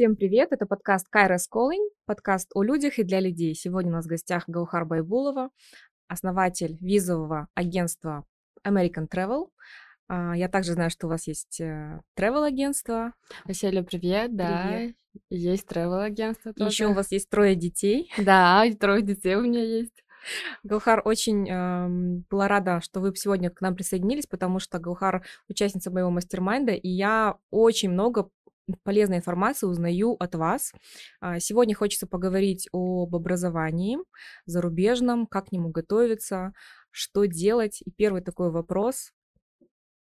Всем привет, это подкаст Кайрос Calling, подкаст о людях и для людей. Сегодня у нас в гостях Гаухар Байбулова, основатель визового агентства American Travel. А, я также знаю, что у вас есть э, travel агентство. Василия, привет, да. Привет. Есть travel агентство тоже. Еще у вас есть трое детей. Да, трое детей у меня есть. Галхар, очень э, была рада, что вы сегодня к нам присоединились, потому что Галхар участница моего мастер-майнда, и я очень много полезной информации узнаю от вас. А, сегодня хочется поговорить об образовании зарубежном, как к нему готовиться, что делать. И первый такой вопрос,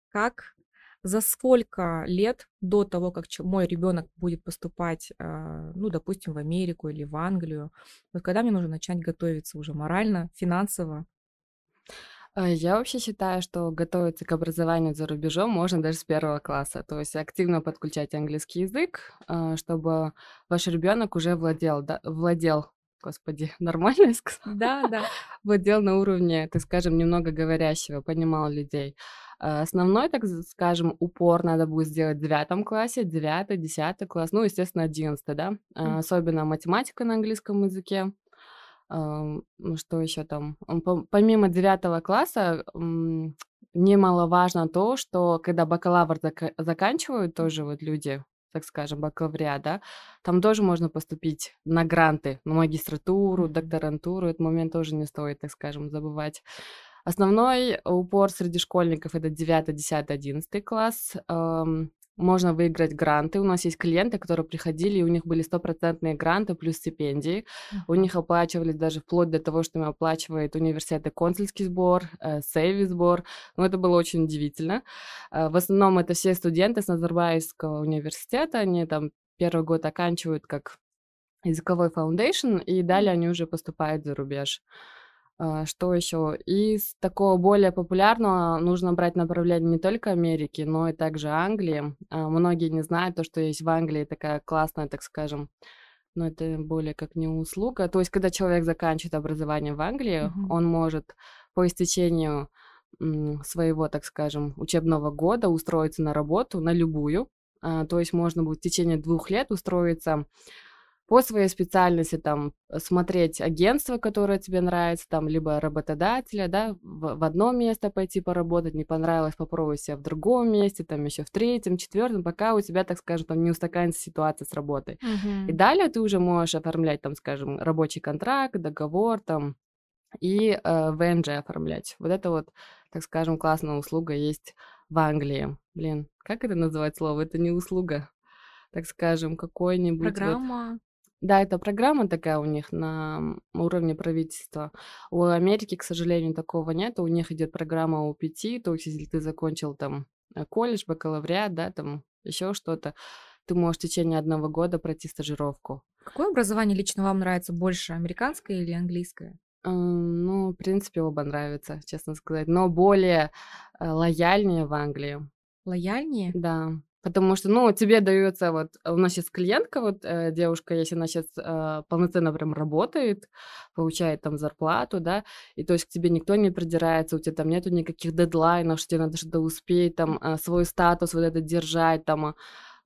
как за сколько лет до того, как мой ребенок будет поступать, а, ну, допустим, в Америку или в Англию, вот когда мне нужно начать готовиться уже морально, финансово? А, я вообще считаю, что готовиться к образованию за рубежом можно даже с первого класса. То есть активно подключать английский язык, а, чтобы ваш ребенок уже владел, да, владел Господи, нормально я сказала? Да, да. Владел на уровне, так скажем, немного говорящего, понимал людей. А, основной, так скажем, упор надо будет сделать в девятом классе, девятый, десятый класс, ну, естественно, одиннадцатый, да, mm. особенно математика на английском языке. Ну, что еще там? Помимо девятого класса, немаловажно то, что когда бакалавр заканчивают тоже вот люди, так скажем, бакалавриат, да, там тоже можно поступить на гранты, на магистратуру, докторантуру. Этот момент тоже не стоит, так скажем, забывать. Основной упор среди школьников это 9, 10, 11 класс. Можно выиграть гранты. У нас есть клиенты, которые приходили, и у них были стопроцентные гранты плюс стипендии. Uh-huh. У них оплачивались даже вплоть до того, что им оплачивает университет и консульский сбор, э, сейви сбор. Ну, это было очень удивительно. Э, в основном это все студенты с Назарбаевского университета. Они там первый год оканчивают как языковой foundation, и далее они уже поступают за рубеж. А, что еще? Из такого более популярного нужно брать направление не только Америки, но и также Англии. А, многие не знают то, что есть в Англии такая классная, так скажем, но это более как не услуга. То есть, когда человек заканчивает образование в Англии, mm-hmm. он может по истечению своего, так скажем, учебного года устроиться на работу, на любую. А, то есть можно будет в течение двух лет устроиться по своей специальности там смотреть агентство, которое тебе нравится, там либо работодателя, да, в, в одно место пойти поработать, не понравилось, попробуй себя в другом месте, там еще в третьем, четвертом, пока у тебя, так скажем, там не устаканится ситуация с работой. Uh-huh. И далее ты уже можешь оформлять, там, скажем, рабочий контракт, договор, там, и э, ВНЖ оформлять. Вот это вот, так скажем, классная услуга есть в Англии. Блин, как это называть слово? Это не услуга так скажем, какой-нибудь... Программа. Да, это программа такая у них на уровне правительства. У Америки, к сожалению, такого нет. У них идет программа УПТ, то есть если ты закончил там э, колледж, бакалавриат, да, там еще что-то, ты можешь в течение одного года пройти стажировку. Какое образование лично вам нравится больше, американское или английское? Ну, в принципе, оба нравятся, честно сказать, но более э, лояльнее в Англии. Лояльнее? Да. Потому что, ну, тебе дается вот, у нас сейчас клиентка, вот э, девушка, если она сейчас э, полноценно прям работает, получает там зарплату, да, и то есть к тебе никто не придирается, у тебя там нету никаких дедлайнов, что тебе надо что-то успеть, там, э, свой статус вот это держать, там,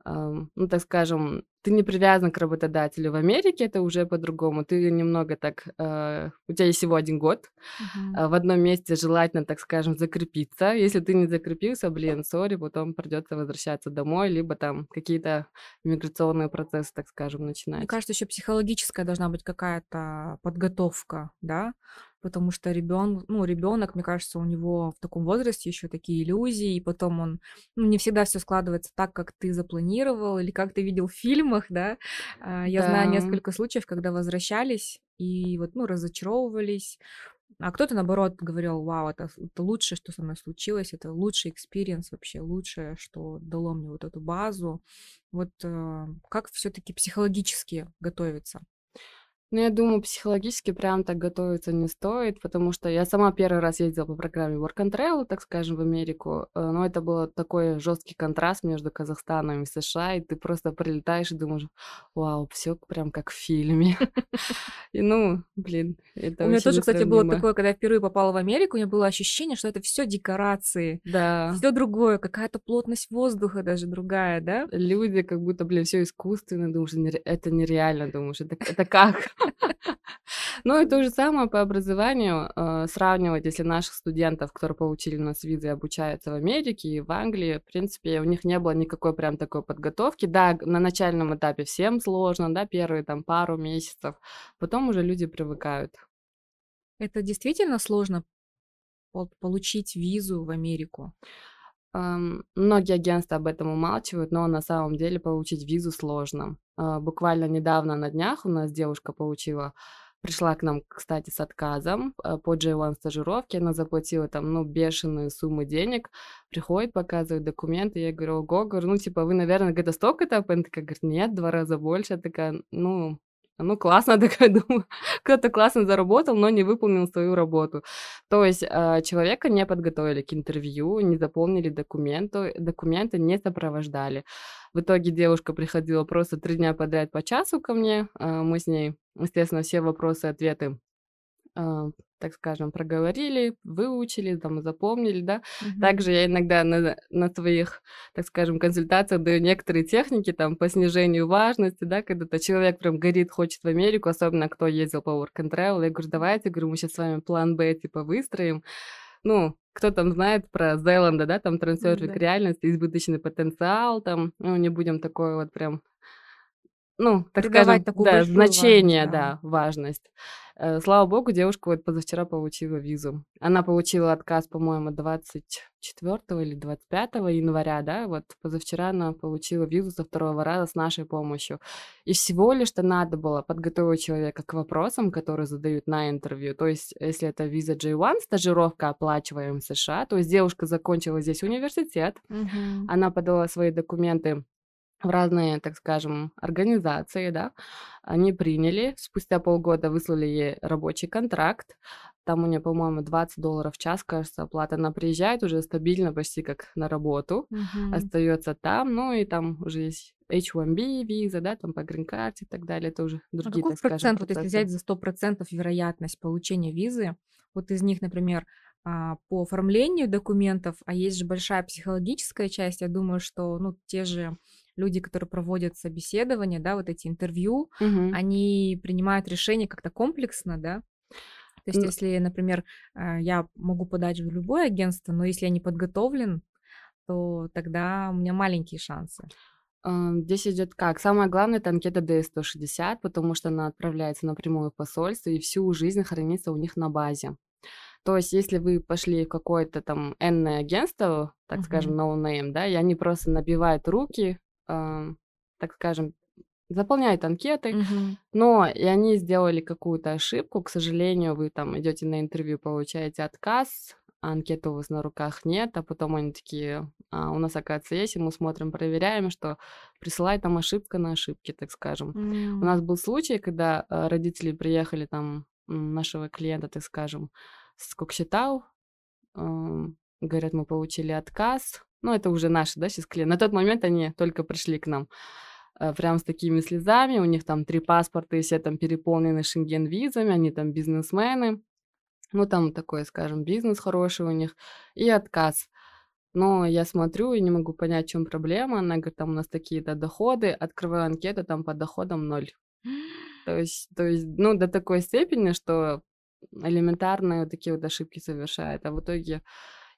ну, так скажем, ты не привязан к работодателю. В Америке это уже по-другому. Ты немного так... Э, у тебя есть всего один год. Uh-huh. В одном месте желательно, так скажем, закрепиться. Если ты не закрепился, блин, сори, потом придется возвращаться домой, либо там какие-то миграционные процессы, так скажем, начинать. Мне кажется, еще психологическая должна быть какая-то подготовка, да, потому что ребенок, ну, ребенок, мне кажется, у него в таком возрасте еще такие иллюзии, и потом он, ну, не всегда все складывается так, как ты запланировал или как ты видел в фильмах, да. А, я да. знаю несколько случаев, когда возвращались и вот, ну, разочаровывались, а кто-то, наоборот, говорил, вау, это, это лучшее, что со мной случилось, это лучший experience вообще, лучшее, что дало мне вот эту базу. Вот э, как все-таки психологически готовиться? Ну, я думаю, психологически прям так готовиться не стоит, потому что я сама первый раз ездила по программе Work and Travel, так скажем, в Америку, э, но это был такой жесткий контраст между Казахстаном и США, и ты просто прилетаешь и думаешь, вау, все прям как в фильме. И ну, блин, это У меня тоже, кстати, было такое, когда я впервые попала в Америку, у меня было ощущение, что это все декорации, Да, все другое, какая-то плотность воздуха даже другая, да? люди как будто, блин, все искусственно, думаешь, это нереально, думаешь, это как? Ну и то же самое по образованию, э, сравнивать, если наших студентов, которые получили у нас визы, обучаются в Америке и в Англии, в принципе, у них не было никакой прям такой подготовки. Да, на начальном этапе всем сложно, да, первые там пару месяцев, потом уже люди привыкают. Это действительно сложно пол- получить визу в Америку. Ам, Многие агентства об этом умалчивают, но на самом деле получить визу сложно. А, Буквально недавно на днях у нас девушка получила, пришла к нам, кстати, с отказом а, по J1 стажировке, она заплатила там, ну, бешеные суммы денег, приходит, показывает документы, я говорю, ого, говорю, ну, типа, вы, наверное, где-то столько-то, она такая, говорит, нет, два раза больше, Я такая, ну, ну, классно, такая, думаю, кто-то классно заработал, но не выполнил свою работу. То есть а, человека не подготовили к интервью, не заполнили документы, документы не сопровождали. В итоге девушка приходила просто три дня подряд по часу ко мне. а, Мы с ней, естественно, все вопросы, ответы, так скажем, проговорили, выучили, там, запомнили, да. Мгм. Также я иногда на, на своих, так скажем, консультациях даю некоторые техники там по снижению важности, да, когда-то человек прям горит, хочет в Америку, особенно кто ездил по work and travel, я говорю, давайте, говорю, мы сейчас с вами план Б, типа, выстроим, ну, кто там знает про Зеланда, да, там трансферфик Да. реальности, избыточный потенциал, там, ну, не будем такое вот прям ну, так Придавать скажем, такую да, большую важность, значение, да. да, важность. Э, Слава богу, девушка вот позавчера получила визу. Она получила отказ, по-моему, 24 или 25 января, да, вот позавчера она получила визу со второго раза с нашей помощью. И всего лишь-то надо было подготовить человека к вопросам, которые задают на интервью. То есть, если это виза J1, стажировка, оплачиваем в США, то есть девушка закончила здесь университет, Мгм. она подала свои документы в разные, так скажем, организации, да, они приняли, спустя полгода выслали ей рабочий контракт, там у нее, по-моему, 20 долларов в час, кажется, оплата, она приезжает уже стабильно, почти как на работу, Мгм. остается там, ну и там уже есть H1B виза, да, там по грин-карте и так далее, это уже А другие, какой так скажем, процент, вот если процессы. взять за 100% вероятность получения визы, вот из них, например, а, по оформлению документов, а есть же большая психологическая часть, я думаю, что, ну, те же люди, которые проводят собеседование, да, вот эти интервью, Мгм. они принимают решение как-то комплексно, да? То есть, если, например, а, я могу подать в любое агентство, но если я не подготовлен, то тогда у меня маленькие шансы. А, Здесь идет как? Самое главное это анкета DS-160, потому что она отправляется напрямую в посольство и всю жизнь хранится у них на базе. То есть, если вы пошли в какое-то там энное агентство, так скажем, Мгм. no name, да, и они просто набивают руки, так скажем, заполняют анкеты, Мгм. но и они сделали какую-то ошибку, к сожалению, вы там идете на интервью, получаете отказ, а анкеты у вас на руках нет, а потом они такие, «А, у нас, оказывается, есть, и мы смотрим, проверяем, что присылает там ошибка на ошибке, так скажем. У М. нас был случай, когда а, родители приехали там нашего клиента, так скажем, с Кокшетау, ам, говорят, мы получили отказ, ну, это уже наши, да, сейчас клиенты. На тот момент они только пришли к нам э, прям с такими слезами, у них там три паспорта, и все там переполнены шенген-визами, они там бизнесмены, ну, там такой, скажем, бизнес хороший у них, и отказ. Но я смотрю и не могу понять, в чем проблема. Она говорит, там у нас такие-то доходы, открываю анкету, там по доходам ноль. То есть, то есть, ну, до такой степени, что элементарные вот такие вот ошибки совершает. А в итоге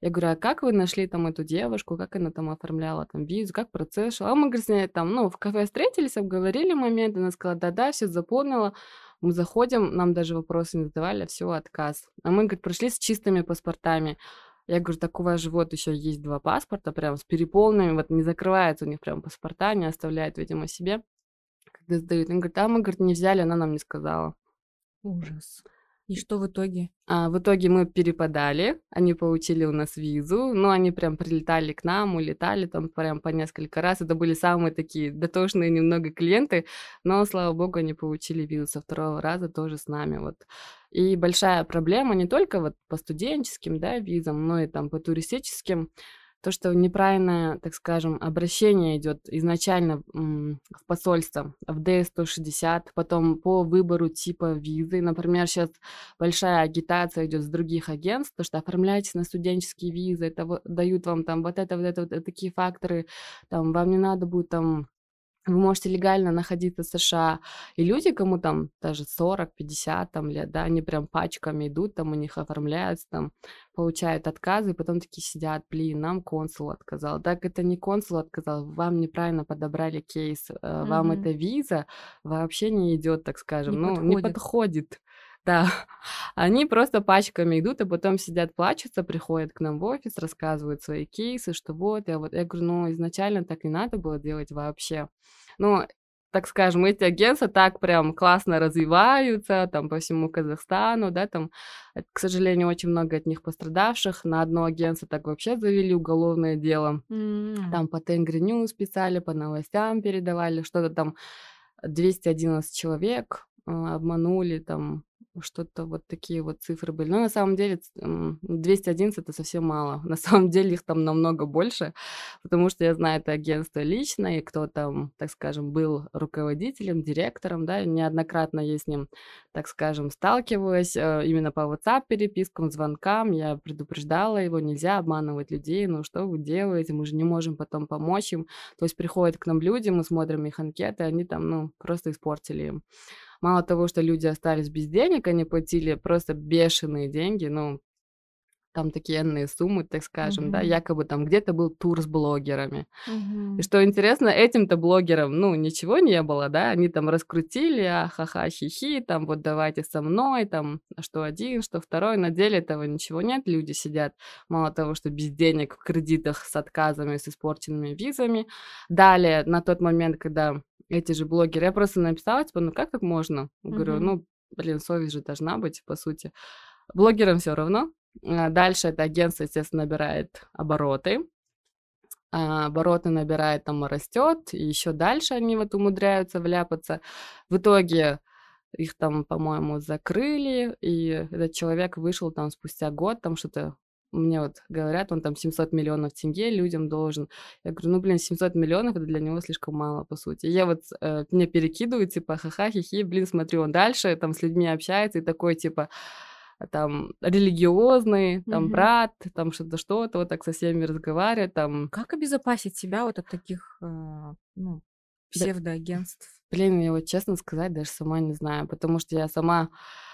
я говорю, а как вы нашли там эту девушку, как она там оформляла там визу, как процесс шел? А мы, говорит, там, ну, в кафе встретились, обговорили момент, она сказала, да-да, все заполнила. Мы заходим, нам даже вопросы не задавали, все, отказ. А мы, говорит, пришли с чистыми паспортами. Я говорю, так у вас же вот еще есть два паспорта, прям с переполненными, вот не закрывается у них прям паспорта, не оставляют, видимо, себе, когда сдают. Он говорит, а мы, говорит, не взяли, она нам не сказала. Ужас. И что в итоге? А, в итоге мы перепадали, они получили у нас визу, но они прям прилетали к нам, улетали там прям по несколько раз. Это были самые такие дотошные немного клиенты, но, слава богу, они получили визу со второго раза тоже с нами. Вот. И большая проблема не только вот по студенческим да, визам, но и там по туристическим. То, что неправильное, так скажем, обращение идет изначально в посольство, в DS-160, потом по выбору типа визы. Например, сейчас большая агитация идет с других агентств, то, что оформляйтесь на студенческие визы, это дают вам там вот это, вот это, вот такие факторы, там вам не надо будет там вы можете легально находиться в США, и люди, кому там даже 40-50 там, лет, да, они прям пачками идут, там у них оформляются, там, получают отказы, и потом такие сидят, блин, нам консул отказал. Так это не консул отказал, вам неправильно подобрали кейс, mm-hmm. вам эта виза вообще не идет, так скажем, не ну, подходит. не подходит. Да, они просто пачками идут, и потом сидят, плачутся, приходят к нам в офис, рассказывают свои кейсы, что вот, я вот, я говорю, ну, изначально так не надо было делать вообще. Ну, так скажем, эти агентства так прям классно развиваются, там, по всему Казахстану, да, там, э, к сожалению, очень много от них пострадавших. На одно агентство так вообще завели уголовное дело. Mm. Там по Tengri News писали, по новостям передавали, что-то там 211 человек э, обманули, там, что-то вот такие вот цифры были. Но на самом деле 211 это совсем мало. На самом деле их там намного больше, потому что я знаю это агентство лично, и кто там, так скажем, был руководителем, директором, да, неоднократно я с ним, так скажем, сталкивалась э, именно по WhatsApp перепискам, звонкам. Я предупреждала его, нельзя обманывать людей, ну что вы делаете, мы же не можем потом помочь им. То есть приходят к нам люди, мы смотрим их анкеты, они там, ну, просто испортили им. Мало того, что люди остались без денег, они платили просто бешеные деньги, ну, там такие энные суммы, так скажем, mm-hmm. да, якобы там где-то был тур с блогерами. Mm-hmm. И что интересно, этим-то блогерам, ну, ничего не было, да, они там раскрутили, а ха-ха, хи-хи, там вот давайте со мной, там, что один, что второй, на деле этого ничего нет, люди сидят, мало того, что без денег, в кредитах, с отказами, с испорченными визами. Далее, на тот момент, когда эти же блогеры. Я просто написала, типа, ну как так можно? Говорю, ну, блин, совесть же должна быть, по сути. Блогерам все равно. А дальше это агентство, естественно, набирает обороты. А обороты набирает, там растет, и еще дальше они вот умудряются вляпаться. В итоге их там, по-моему, закрыли, и этот человек вышел там спустя год, там что-то мне вот говорят, он там 700 миллионов тенге людям должен. Я говорю, ну, блин, 700 миллионов, это для него слишком мало, по сути. Я вот, э, мне перекидывают, типа, ха-ха, хихи, блин, смотрю, он дальше там с людьми общается, и такой, типа, там, религиозный, там, mm-hmm. брат, там, что-то, что-то, вот так со всеми разговаривает, там. Как обезопасить себя вот от таких, э, ну, псевдоагентств? Да, блин, я вот, честно сказать, даже сама не знаю, потому что я сама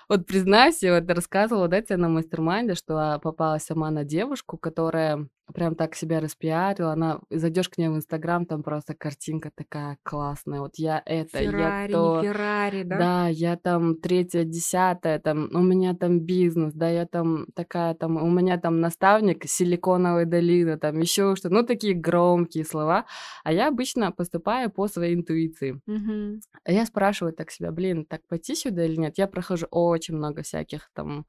вот признаюсь, я вот рассказывала, да, тебе на мастер что попалась сама на девушку, которая прям так себя распиарила. Она, зайдешь к ней в Инстаграм, там просто картинка такая классная. Вот я это, Феррари, я то. Феррари, да? Да, я там третья, десятая, там, у меня там бизнес, да, я там такая, там, у меня там наставник Силиконовой долины, там еще что-то. Ну, такие громкие слова. А я обычно поступаю по своей интуиции. Угу. Я спрашиваю так себя, блин, так пойти сюда или нет? Я прохожу очень много всяких там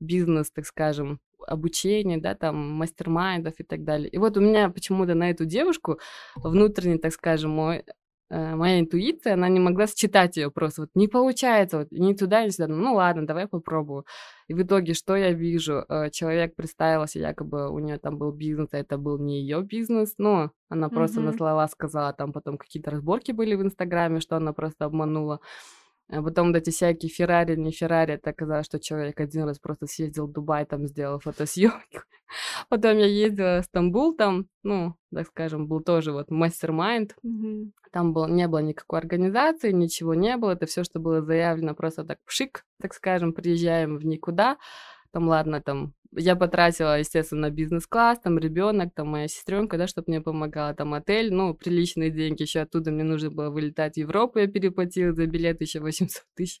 бизнес, так скажем, обучения, да, там, мастер-майндов и так далее. И вот у меня почему-то на эту девушку внутренне, так скажем, мой, э, моя интуиция, она не могла считать ее просто, вот не получается, вот ни туда, ни сюда, ну ладно, давай попробую. И в итоге, что я вижу? Э, человек представился, якобы у нее там был бизнес, а это был не ее бизнес, но она просто mm-hmm. на слова сказала, там потом какие-то разборки были в Инстаграме, что она просто обманула. А потом вот эти всякие Феррари, не Феррари, это оказалось, что человек один раз просто съездил в Дубай, там сделал фотосъемку. Потом я ездила в Стамбул, там, ну, так скажем, был тоже вот мастер-майнд. Mm-hmm. Там был, не было никакой организации, ничего не было. Это все, что было заявлено, просто так пшик, так скажем, приезжаем в никуда. Там, ладно, там я потратила, естественно, бизнес-класс, там ребенок, там моя сестренка, да, чтобы мне помогала, там отель, ну, приличные деньги, еще оттуда мне нужно было вылетать в Европу, я переплатила за билет еще 800 тысяч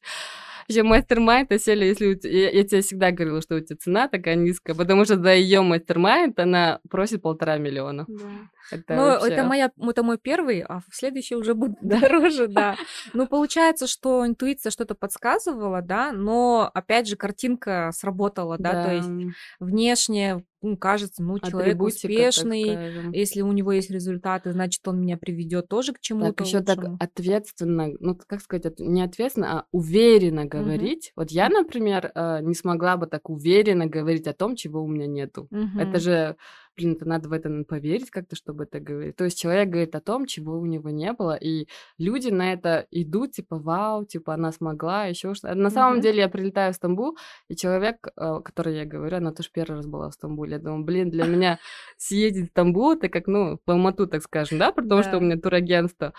еще мастер-майнд, Аселя, если у тебя... Я, я тебе всегда говорила, что у тебя цена такая низкая, потому что за ее мастер-майнд она просит полтора миллиона. Да. Это ну, вообще... это, моя, это мой первый, а в следующий уже будет дороже, да. Ну, получается, что интуиция что-то подсказывала, да, но, опять же, картинка сработала, да, то есть внешне кажется, ну, человек успешный, если у него есть результаты, значит, он меня приведет тоже к чему-то. Так, еще так ответственно, ну, как сказать, не ответственно, а уверенно говорить. Угу. Вот я, например, э, не смогла бы так уверенно говорить о том, чего у меня нету. Угу. Это же блин, это надо в это поверить как-то, чтобы это говорить. То есть человек говорит о том, чего у него не было, и люди на это идут, типа, вау, типа, она смогла, еще что-то. На самом деле я прилетаю в Стамбул, и человек, э, который я говорю, она тоже первый раз была в Стамбуле, я думаю, блин, для меня съездить в Стамбул, это как, ну, по Алмату, так скажем, да, потому что у меня турагентство.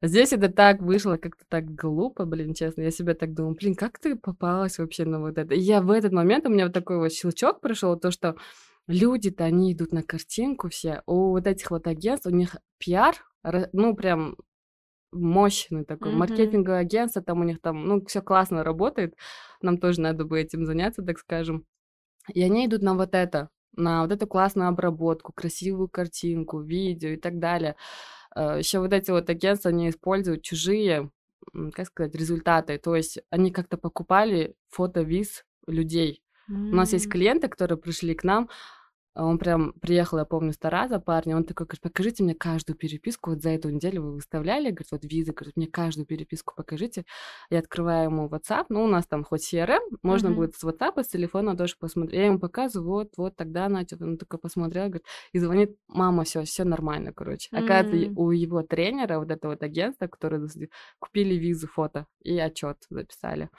Здесь это так вышло, как-то так глупо, блин, честно. Я себе так думаю, блин, как ты попалась вообще на вот это? И я в этот момент, у меня вот такой вот щелчок прошел, то, что люди-то, они идут на картинку все, у вот этих вот агентств, у них пиар, ну, прям мощный такой, mm-hmm. маркетинговое агентство, там у них там, ну, все классно работает, нам тоже надо бы этим заняться, так скажем. И они идут на вот это, на вот эту классную обработку, красивую картинку, видео и так далее. Э, Еще вот эти вот агентства, они используют чужие, как сказать, результаты. То есть они как-то покупали фото-виз людей. Mm-hmm. У нас есть клиенты, которые пришли к нам, а он прям приехал, я помню, с Тараза парня, он такой, говорит, покажите мне каждую переписку, вот за эту неделю вы выставляли, говорит, вот визы, говорит, мне каждую переписку покажите. Я открываю ему WhatsApp, ну, у нас там хоть CRM, можно mm-hmm. будет с WhatsApp, с телефона тоже посмотреть. Я ему показываю, вот, вот, тогда Надя, он такой посмотрел, говорит, и звонит, мама, все, все нормально, короче. Mm-hmm. Оказывается, у его тренера, вот этого вот агентства, которые купили визу, фото и отчет записали.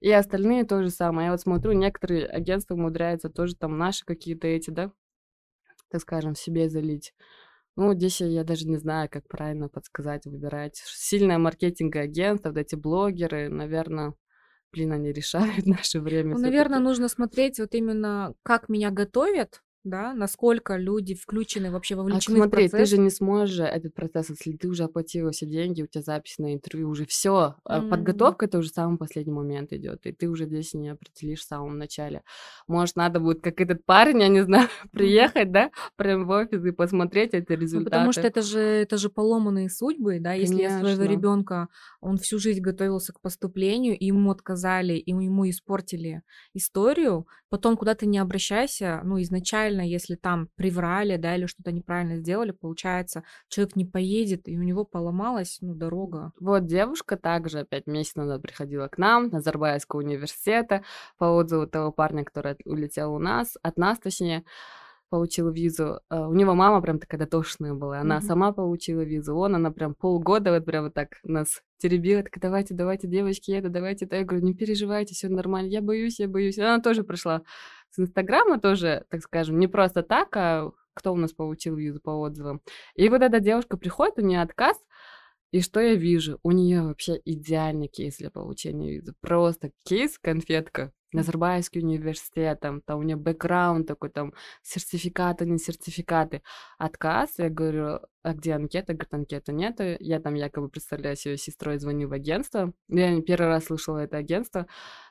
И остальные то же самое. Я вот смотрю, некоторые агентства умудряются тоже там наши какие-то эти, да, скажем, себе залить. Ну, здесь я даже не знаю, как правильно подсказать, выбирать. Сильное маркетинговое агентство, вот эти блогеры, наверное, блин, они решают наше время. Ну, наверное, нужно смотреть вот именно, как меня готовят, да, насколько люди включены, вообще А вовлечены в смотри, ты процесс. же не сможешь этот процесс, если ты уже оплатила все деньги, у тебя запись на интервью, уже все. М. Подготовка это уже в самый последний момент идет, и ты уже здесь не определишь в самом начале. Может, надо будет, как этот парень, я не знаю, приехать, да, прям в офис и посмотреть эти Ну, потому что результаты. это же, это же поломанные судьбы, да, если я своего Конечно. ребенка, он всю жизнь готовился к поступлению, и ему отказали, и ему испортили историю, потом куда ты не обращайся, ну, изначально, если там приврали, да, или что-то неправильно сделали, получается, человек не поедет, и у него поломалась, ну, дорога. Вот девушка также опять месяц назад приходила к нам, Назарбаевского университета, по отзыву того парня, который от- улетел у нас, от нас точнее, получил визу. Э, У него мама прям такая дотошная была, она Мгм. сама получила визу, он, она прям полгода вот прям вот так нас теребила, такая, давайте, давайте, девочки, это, давайте, это. Я говорю, не переживайте, все нормально, я боюсь, я боюсь. И она тоже пришла с Инстаграма тоже, так скажем, не просто так, а кто у нас получил визу по отзывам. И вот эта девушка приходит, у нее отказ, и что я вижу? У нее вообще идеальный кейс для получения визы. Просто кейс, конфетка. Назарбаевский университет, там, там у нее бэкграунд такой, там, сертификаты, не сертификаты. Отказ, я говорю, а где анкета? Говорит, анкеты нету. Я там якобы представляю себе сестрой, звоню в агентство. Я первый раз слышала это агентство,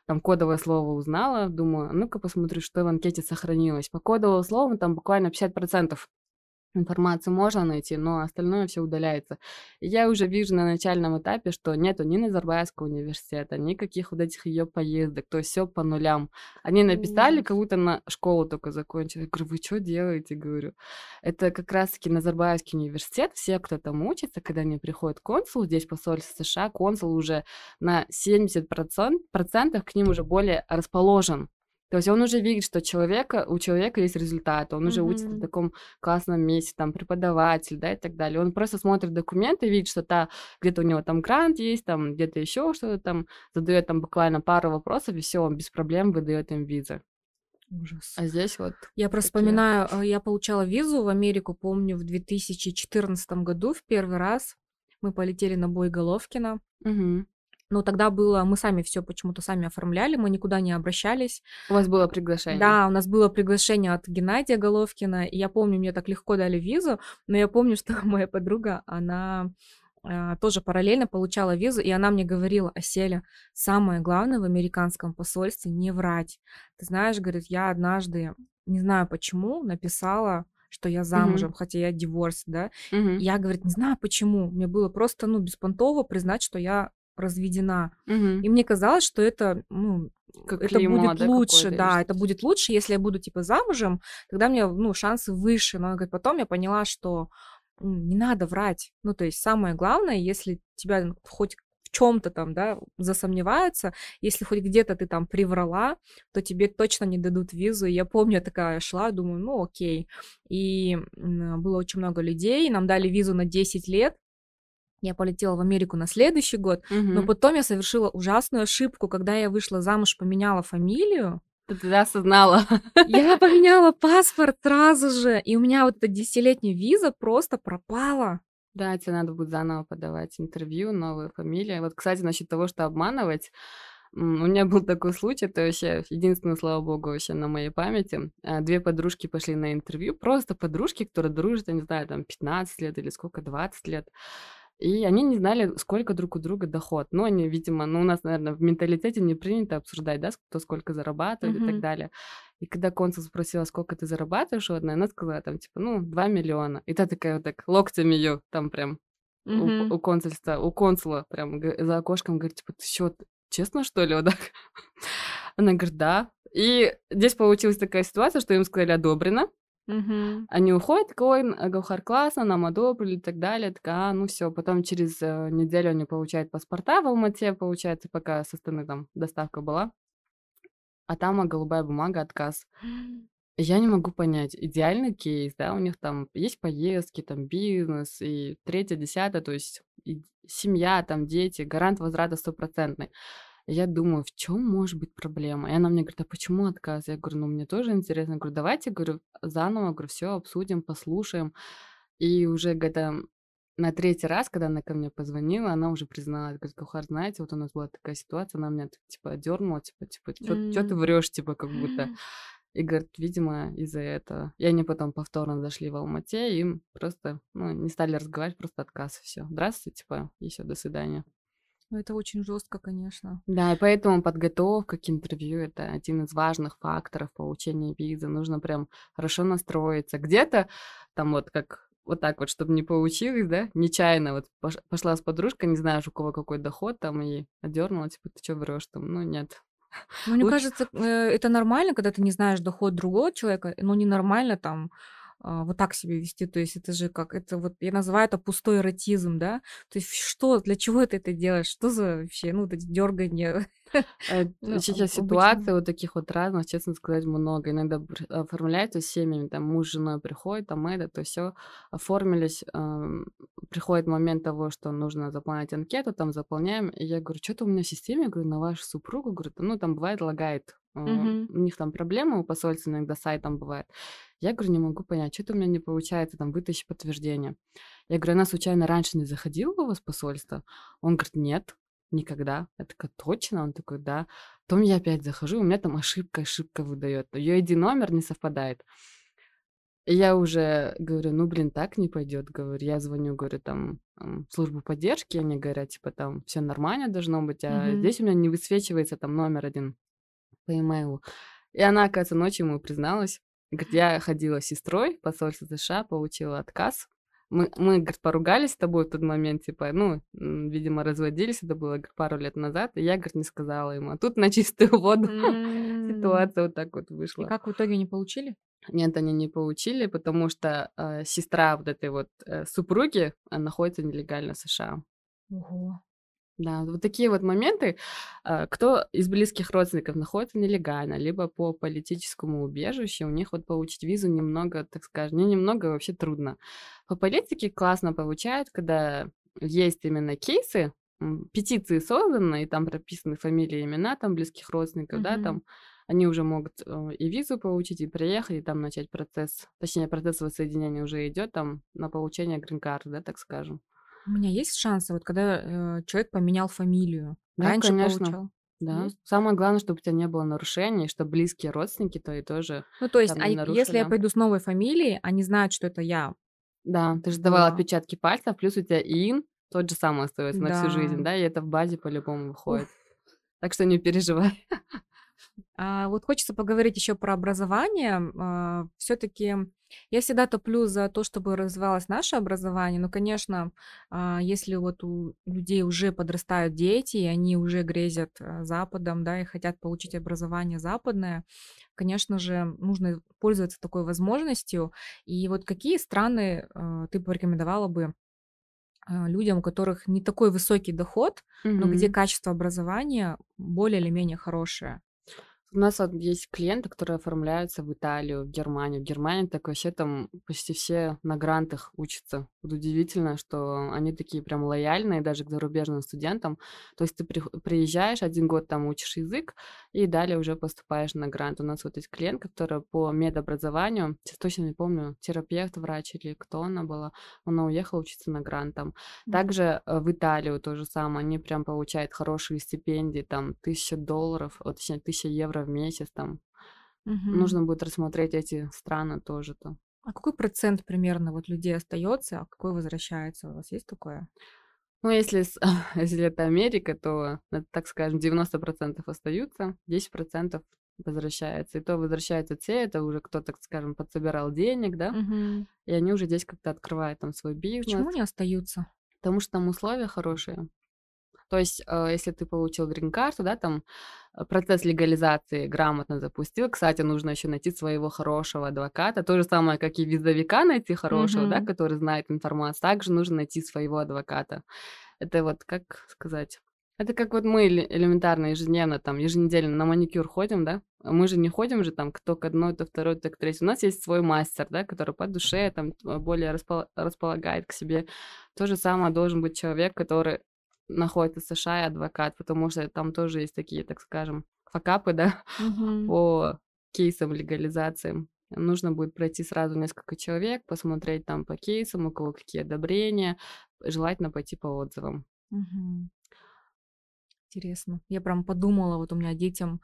там кодовое слово узнала, думаю, а ну-ка посмотрю, что в анкете сохранилось. По кодовому слову там буквально 50% информации можно найти, но остальное все удаляется. И я уже вижу на начальном этапе, что нету ни Назарбаевского университета, никаких вот этих ее поездок, то есть все по нулям. Они написали, как будто на школу только закончили. Я говорю, вы что делаете? Говорю, это как раз-таки Назарбаевский университет, все, кто там учится, когда они приходят консул, здесь посольство США, консул уже на 70% процентов к ним уже более расположен. То есть он уже видит, что человека, у человека есть результат, он уже учится в таком классном месте, там, преподаватель, да, и так далее. Он просто смотрит документы, видит, что та, где-то у него там грант есть, там, где-то еще что-то там, задает там буквально пару вопросов, и все, он без проблем выдает им визы. Ужас. А здесь вот Я просто такие. вспоминаю, э, я получала визу в Америку, помню, в 2014 году в первый раз. Мы полетели на бой Головкина. Мгм. Но тогда было, мы сами все почему-то сами оформляли, мы никуда не обращались. У вас было приглашение. Да, у нас было приглашение от Геннадия Головкина, и я помню, мне так легко дали визу, но я помню, что моя подруга, она а, тоже параллельно получала визу, и она мне говорила, Оселя, самое главное в американском посольстве не врать. Ты знаешь, говорит, я однажды, не знаю почему, написала, что я замужем, хотя я диворс, да. Мгм. Я, говорит, не знаю почему, мне было просто, ну, беспонтово признать, что я разведена. Мгм. И мне казалось, что это, ну, Как это будет да, лучше, да, это будет лучше, если я буду типа замужем, тогда мне, ну, шансы выше. Но, говорит, потом я поняла, что м, не надо врать. Ну, то есть самое главное, если тебя хоть в чем-то там, да, засомневаются, если хоть где-то ты там приврала, то тебе точно не дадут визу. И я помню, я такая шла, думаю, ну окей. И было очень много людей, нам дали визу на 10 лет, я полетела в Америку на следующий год, угу. но потом я совершила ужасную ошибку, когда я вышла замуж, поменяла фамилию. Ты тогда осознала. Я поменяла паспорт сразу же, и у меня вот эта десятилетняя виза просто пропала. Да, тебе надо будет заново подавать интервью, новая фамилия. Вот, кстати, насчет того, что обманывать, у меня был такой случай, это вообще единственное, слава богу, вообще на моей памяти. А, две подружки пошли на интервью, просто подружки, которые дружат, я не знаю, там 15 лет или сколько, 20 лет. И они не знали, сколько друг у друга доход. Ну, они, видимо, ну, у нас, наверное, в менталитете не принято обсуждать, да, кто сколько зарабатывает mm-hmm. и так далее. И когда консул спросила, сколько ты зарабатываешь, одна, она сказала, там, типа, ну, 2 миллиона. И та такая вот так локтями ее там прям mm-hmm. у, у консульства, у консула прям за окошком говорит, типа, ты что, честно, что ли, вот так? Она говорит, да. И здесь получилась такая ситуация, что им сказали одобрено, Угу. Они уходят, такой, Гаухар классно, нам одобрили и так далее. Такая, а, ну все. Потом через э, неделю они получают паспорта в Алмате, получается, пока со стороны там доставка была. А там а, голубая бумага, отказ. Я не могу понять, идеальный кейс, да, у них там есть поездки, там бизнес и третье, десятое, то есть семья, там дети, гарант возврата стопроцентный. Я думаю, в чем может быть проблема? И она мне говорит, а почему отказ? Я говорю, ну мне тоже интересно. Я говорю, давайте, говорю, заново, говорю, все обсудим, послушаем. И уже когда на третий раз, когда она ко мне позвонила, она уже призналась, говорит, Кухар, знаете, вот у нас была такая ситуация, она меня типа дернула, типа, типа, что ты врешь, типа, как будто. И говорит, видимо, из-за этого. И они потом повторно зашли в Алмате, и им просто, ну, не стали разговаривать, просто отказ, все. Здравствуйте, типа, и все, до свидания. Ну, это очень жестко, конечно. Да, и поэтому подготовка к интервью это один из важных факторов получения визы. Нужно прям хорошо настроиться. Где-то там вот как вот так вот, чтобы не получилось, да, нечаянно вот пошла с подружкой, не знаешь, у кого какой доход, там, и одернула, типа, ты что врешь там? Ну, нет. Ну, мне Лучше... кажется, э, это нормально, когда ты не знаешь доход другого человека, но ненормально там вот так себя вести. То есть это же как, это вот, я называю это пустой эротизм, да? То есть что, для чего ты это делаешь? Что за вообще, ну, вот эти дергания? Э, ну, сейчас ситуаций вот таких вот разных, честно сказать, много. Иногда оформляются семьями, там муж с женой приходит, там это, то все оформились, приходит момент того, что нужно заполнять анкету, там заполняем, и я говорю, что-то у меня в системе, я говорю, на вашу супругу, говорю, ну, там бывает лагает Угу. У них там проблемы, у посольства иногда сайтом бывает. Я говорю, не могу понять, что-то у меня не получается, там, вытащи подтверждение. Я говорю, она случайно раньше не заходила у вас посольство? Он говорит, нет, никогда. Я такая, точно? Он такой, да. Потом я опять захожу, у меня там ошибка, ошибка выдает. Ее ID-номер не совпадает. И я уже говорю, ну, блин, так не пойдет, говорю. Я звоню, говорю, там, в службу поддержки, они говорят, типа, там, все нормально должно быть, а mm-hmm. здесь у меня не высвечивается там номер один по имейлу. И она, оказывается, ночью ему призналась. Говорит, я ходила с сестрой в посольство США, получила отказ. Мы, мы, говорит, поругались с тобой в тот момент, типа, ну, видимо, разводились, это было, говорит, пару лет назад, и я, говорит, не сказала ему. А тут на чистую воду ситуация вот так вот вышла. И как в итоге не получили? Нет, они не получили, потому что э, сестра вот этой вот э, супруги находится нелегально в США. Ого. Да, вот такие вот моменты. А, кто из близких родственников находится нелегально, либо по политическому убежищу, у них вот получить визу немного, так скажем, не немного, а вообще трудно. По политике классно получают, когда есть именно кейсы, петиции созданы, и там прописаны фамилии, имена там близких родственников, mm-hmm. да, там они уже могут э, и визу получить, и приехать, и там начать процесс, точнее, процесс воссоединения уже идет там на получение грин-карты, да, так скажем. У меня есть шансы, вот когда э, человек поменял фамилию, Да, раньше конечно. получал. Да. Есть? Самое главное, чтобы у тебя не было нарушений, чтобы близкие родственники то и тоже Ну, то есть, там а если я пойду с новой фамилией, они знают, что это я. Да, ты же давала Да. отпечатки пальцев, плюс у тебя ИИН тот же самый остается на всю жизнь, Да. да, и это в базе по-любому выходит. Так что не переживай. А, вот хочется поговорить еще про образование. А, Все-таки я всегда топлю за то, чтобы развивалось наше образование. Но, конечно, а, если вот у людей уже подрастают дети, и они уже грезят а, Западом, да, и хотят получить образование западное, конечно же, нужно пользоваться такой возможностью. И вот какие страны а, ты порекомендовала бы а, людям, у которых не такой высокий доход, но где качество образования более или менее хорошее? У нас вот есть клиенты, которые оформляются в Италию, в Германию. В Германии так вообще там почти все на грантах учатся. Вот удивительно, что они такие прям лояльные даже к зарубежным студентам. То есть ты приезжаешь, один год там учишь язык, и далее уже поступаешь на грант. У нас вот есть клиент, которая по медобразованию, сейчас точно не помню, терапевт, врач или кто она была, она уехала учиться на грант там. Также э, в Италию то же самое, они прям получают хорошие стипендии, там, тысяча долларов, вот, точнее, тысяча евро в месяц, там. Мгм. Нужно будет рассмотреть эти страны тоже-то. А какой процент примерно вот людей остается, а какой возвращается? У вас есть такое? Ну, если, если это Америка, то, э, так скажем, 90% остаются, 10% возвращается. И то возвращаются те, это уже кто, так скажем, подсобирал денег, да, Мгм. и они уже здесь как-то открывают там свой бизнес, Почему они остаются? потому что там условия хорошие. То есть, э, если ты получил грин-карту, да, там э, процесс легализации грамотно запустил. Кстати, нужно еще найти своего хорошего адвоката. То же самое, как и визовика найти хорошего, да, Мгм. который знает информацию. Также нужно найти своего адвоката. Это вот, как сказать... Это как вот мы эле- элементарно ежедневно, там, еженедельно на маникюр ходим, да? Мы же не ходим же там кто к одной, то второй, то к третьей. У нас есть свой мастер, да, который по душе там э, более распол- располагает к себе. То же самое должен быть человек, который находится в США и адвокат, потому что там тоже есть такие, так скажем, факапы, да, Мгм. по кейсам легализации. Нужно будет пройти сразу несколько человек, посмотреть там по кейсам, у кого какие одобрения, желательно пойти по отзывам. Мгм. Интересно. Я прям подумала, вот у меня детям,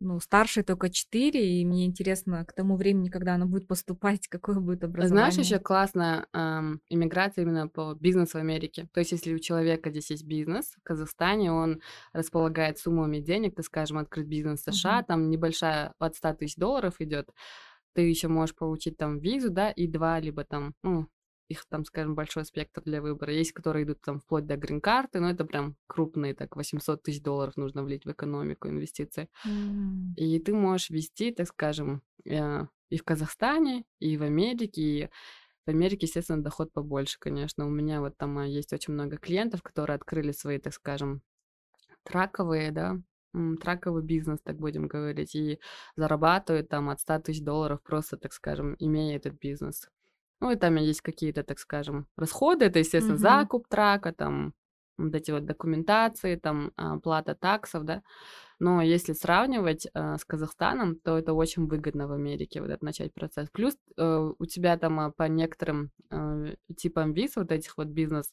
ну, старшей только 4, и мне интересно к тому времени, когда она будет поступать, какое будет Знаешь, еще образование. классно ам, иммиграция именно по бизнесу в Америке. То есть, если у человека здесь есть бизнес в Казахстане, он располагает суммами денег, так скажем, открыть бизнес в США, Мгм. там небольшая от 100 тысяч долларов идет, ты еще можешь получить там визу, да, и два, либо там, ну, их там, скажем, большой спектр для выбора. Есть, которые идут там вплоть до грин-карты, но это прям крупные, так, 800 тысяч долларов нужно влить в экономику, инвестиции. М. И ты можешь вести, так скажем, э, и в Казахстане, и в Америке, и в Америке, естественно, доход побольше, конечно. У меня вот там э, есть очень много клиентов, которые открыли свои, так скажем, траковые, да, траковый бизнес, так будем говорить, и зарабатывают там от 100 тысяч долларов просто, так скажем, имея этот бизнес. Ну, и там есть какие-то, так скажем, расходы, это, естественно, Мгм. закуп трака, там, вот эти вот документации, там, а, плата таксов, да. Но если сравнивать э, с Казахстаном, то это очень выгодно в Америке вот этот начать процесс. Плюс э, у тебя там а, по некоторым э, типам виз, вот этих вот бизнес,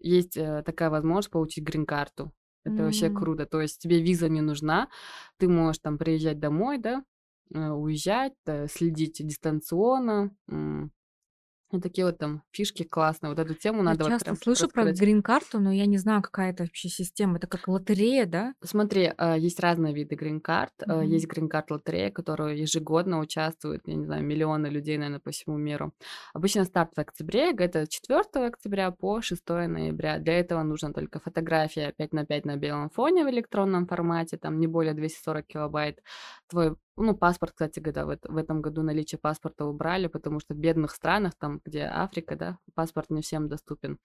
есть э, такая возможность получить грин-карту. Это вообще М. круто. То есть тебе виза не нужна, ты можешь там приезжать домой, да, э, уезжать, э, следить дистанционно. И такие вот там фишки классные. Вот эту тему Я надо вот часто прям слышу про грин-карту, но я не знаю, какая это вообще система. Это как лотерея, да? Смотри, а, есть разные виды грин-карт. Мгм. Есть грин-карт лотерея, которую ежегодно участвуют, я не знаю, миллионы людей, наверное, по всему миру. Обычно старт в октябре, это 4 октября по 6 ноября. Для этого нужна только фотография 5 на 5 на белом фоне в электронном формате, там не более 240 килобайт. Твой ну, паспорт, кстати говоря, в, в этом году наличие паспорта убрали, потому что в бедных странах, там, где Африка, да, паспорт не всем доступен.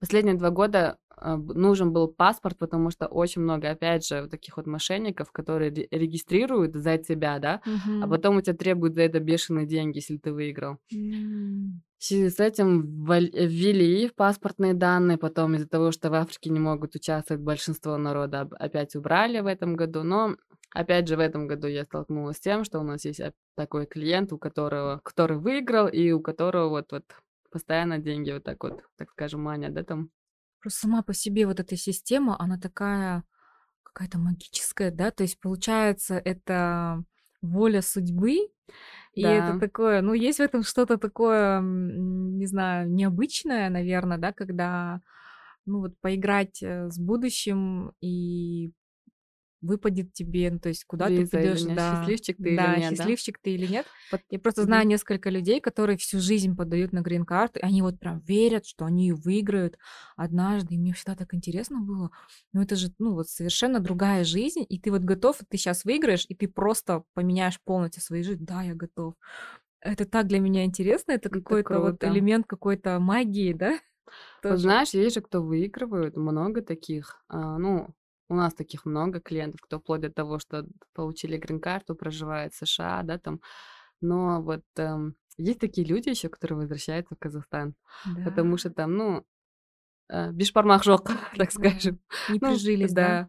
Последние два года а, б- нужен был паспорт, потому что очень много, опять же, вот таких вот мошенников, которые ре- регистрируют за тебя, да, а Мгм. потом у тебя требуют за это бешеные деньги, если ты выиграл. В связи с этим ввели паспортные данные, потом из-за того, что в Африке не могут участвовать большинство народа, опять убрали в этом году. Но опять же в этом году я столкнулась с тем, что у нас есть такой клиент, у которого, который выиграл и у которого вот вот постоянно деньги вот так вот, так скажем, манят, да, там. Просто сама по себе вот эта система, она такая какая-то магическая, да? То есть, получается, это воля судьбы, и это Да. такое, ну, есть в этом что-то такое, не знаю, необычное, наверное, да, когда, ну, вот поиграть э, с будущим и выпадет тебе, ну, то есть куда ты Виза или пойдешь, нет, да, счастливчик ты или да, нет, да? счастливчик ты или нет. Вот, Я просто знаю несколько людей, которые всю жизнь подают на грин-карты, они вот прям верят, что они её выиграют однажды, и мне всегда так интересно было. Ну, это же, ну, вот совершенно другая жизнь, и ты вот готов, ты сейчас выиграешь, и ты просто поменяешь полностью свою жизнь. Да, я готов. Это так для меня интересно, это Это какой-то вот элемент какой-то магии, да? Вот Тоже. знаешь, есть же, кто выигрывают, много таких. А, ну, у нас таких много клиентов, кто вплоть до того, что получили грин-карту, проживает в США, да, там. Но вот эм, есть такие люди еще, которые возвращаются в Казахстан, потому Да, что там, ну, э, бишбармақ жоқ, так скажем. Не Ну, прижились, да? да,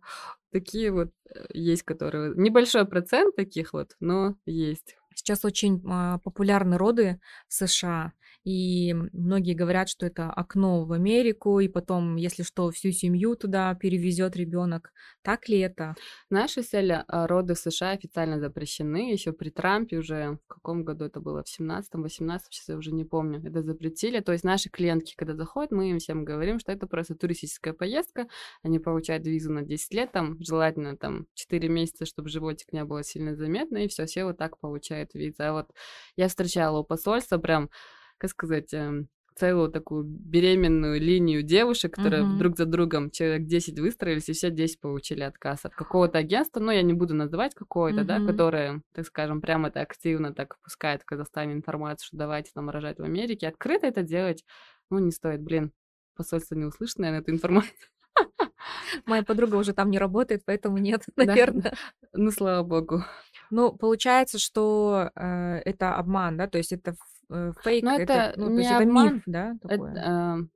такие вот э, есть, которые... Небольшой процент таких вот, но есть. Сейчас очень а, популярны роды в США, и многие говорят, что это окно в Америку, и потом, если что, всю семью туда перевезет ребенок. Так ли это? Знаешь, Иселя, а, роды в США официально запрещены. Еще при Трампе уже в каком году это было? В 17-м, 18 сейчас я уже не помню. Это запретили. То есть наши клиентки, когда заходят, мы им всем говорим, что это просто туристическая поездка. Они получают визу на 10 лет, там желательно там 4 месяца, чтобы животик не было сильно заметно, и все, все вот так получают визу. А вот я встречала у посольства прям, как сказать, эм, целую такую беременную линию девушек, которые Мгм. друг за другом человек 10 выстроились, и все 10 получили отказ от какого-то агентства, но я не буду называть какое-то, да, Мгм. которое, так скажем, прямо это активно так пускает в Казахстане информацию, что давайте там рожать в Америке. Открыто это делать, ну, не стоит, блин. Посольство не услышит, наверное, эту информацию. Моя подруга уже там не работает, поэтому нет, Да, наверное. ну, слава богу. Ну, получается, что э, это обман, да, то есть это фейк, Но это, это ну, не есть это обман, миф, да, это такое. э,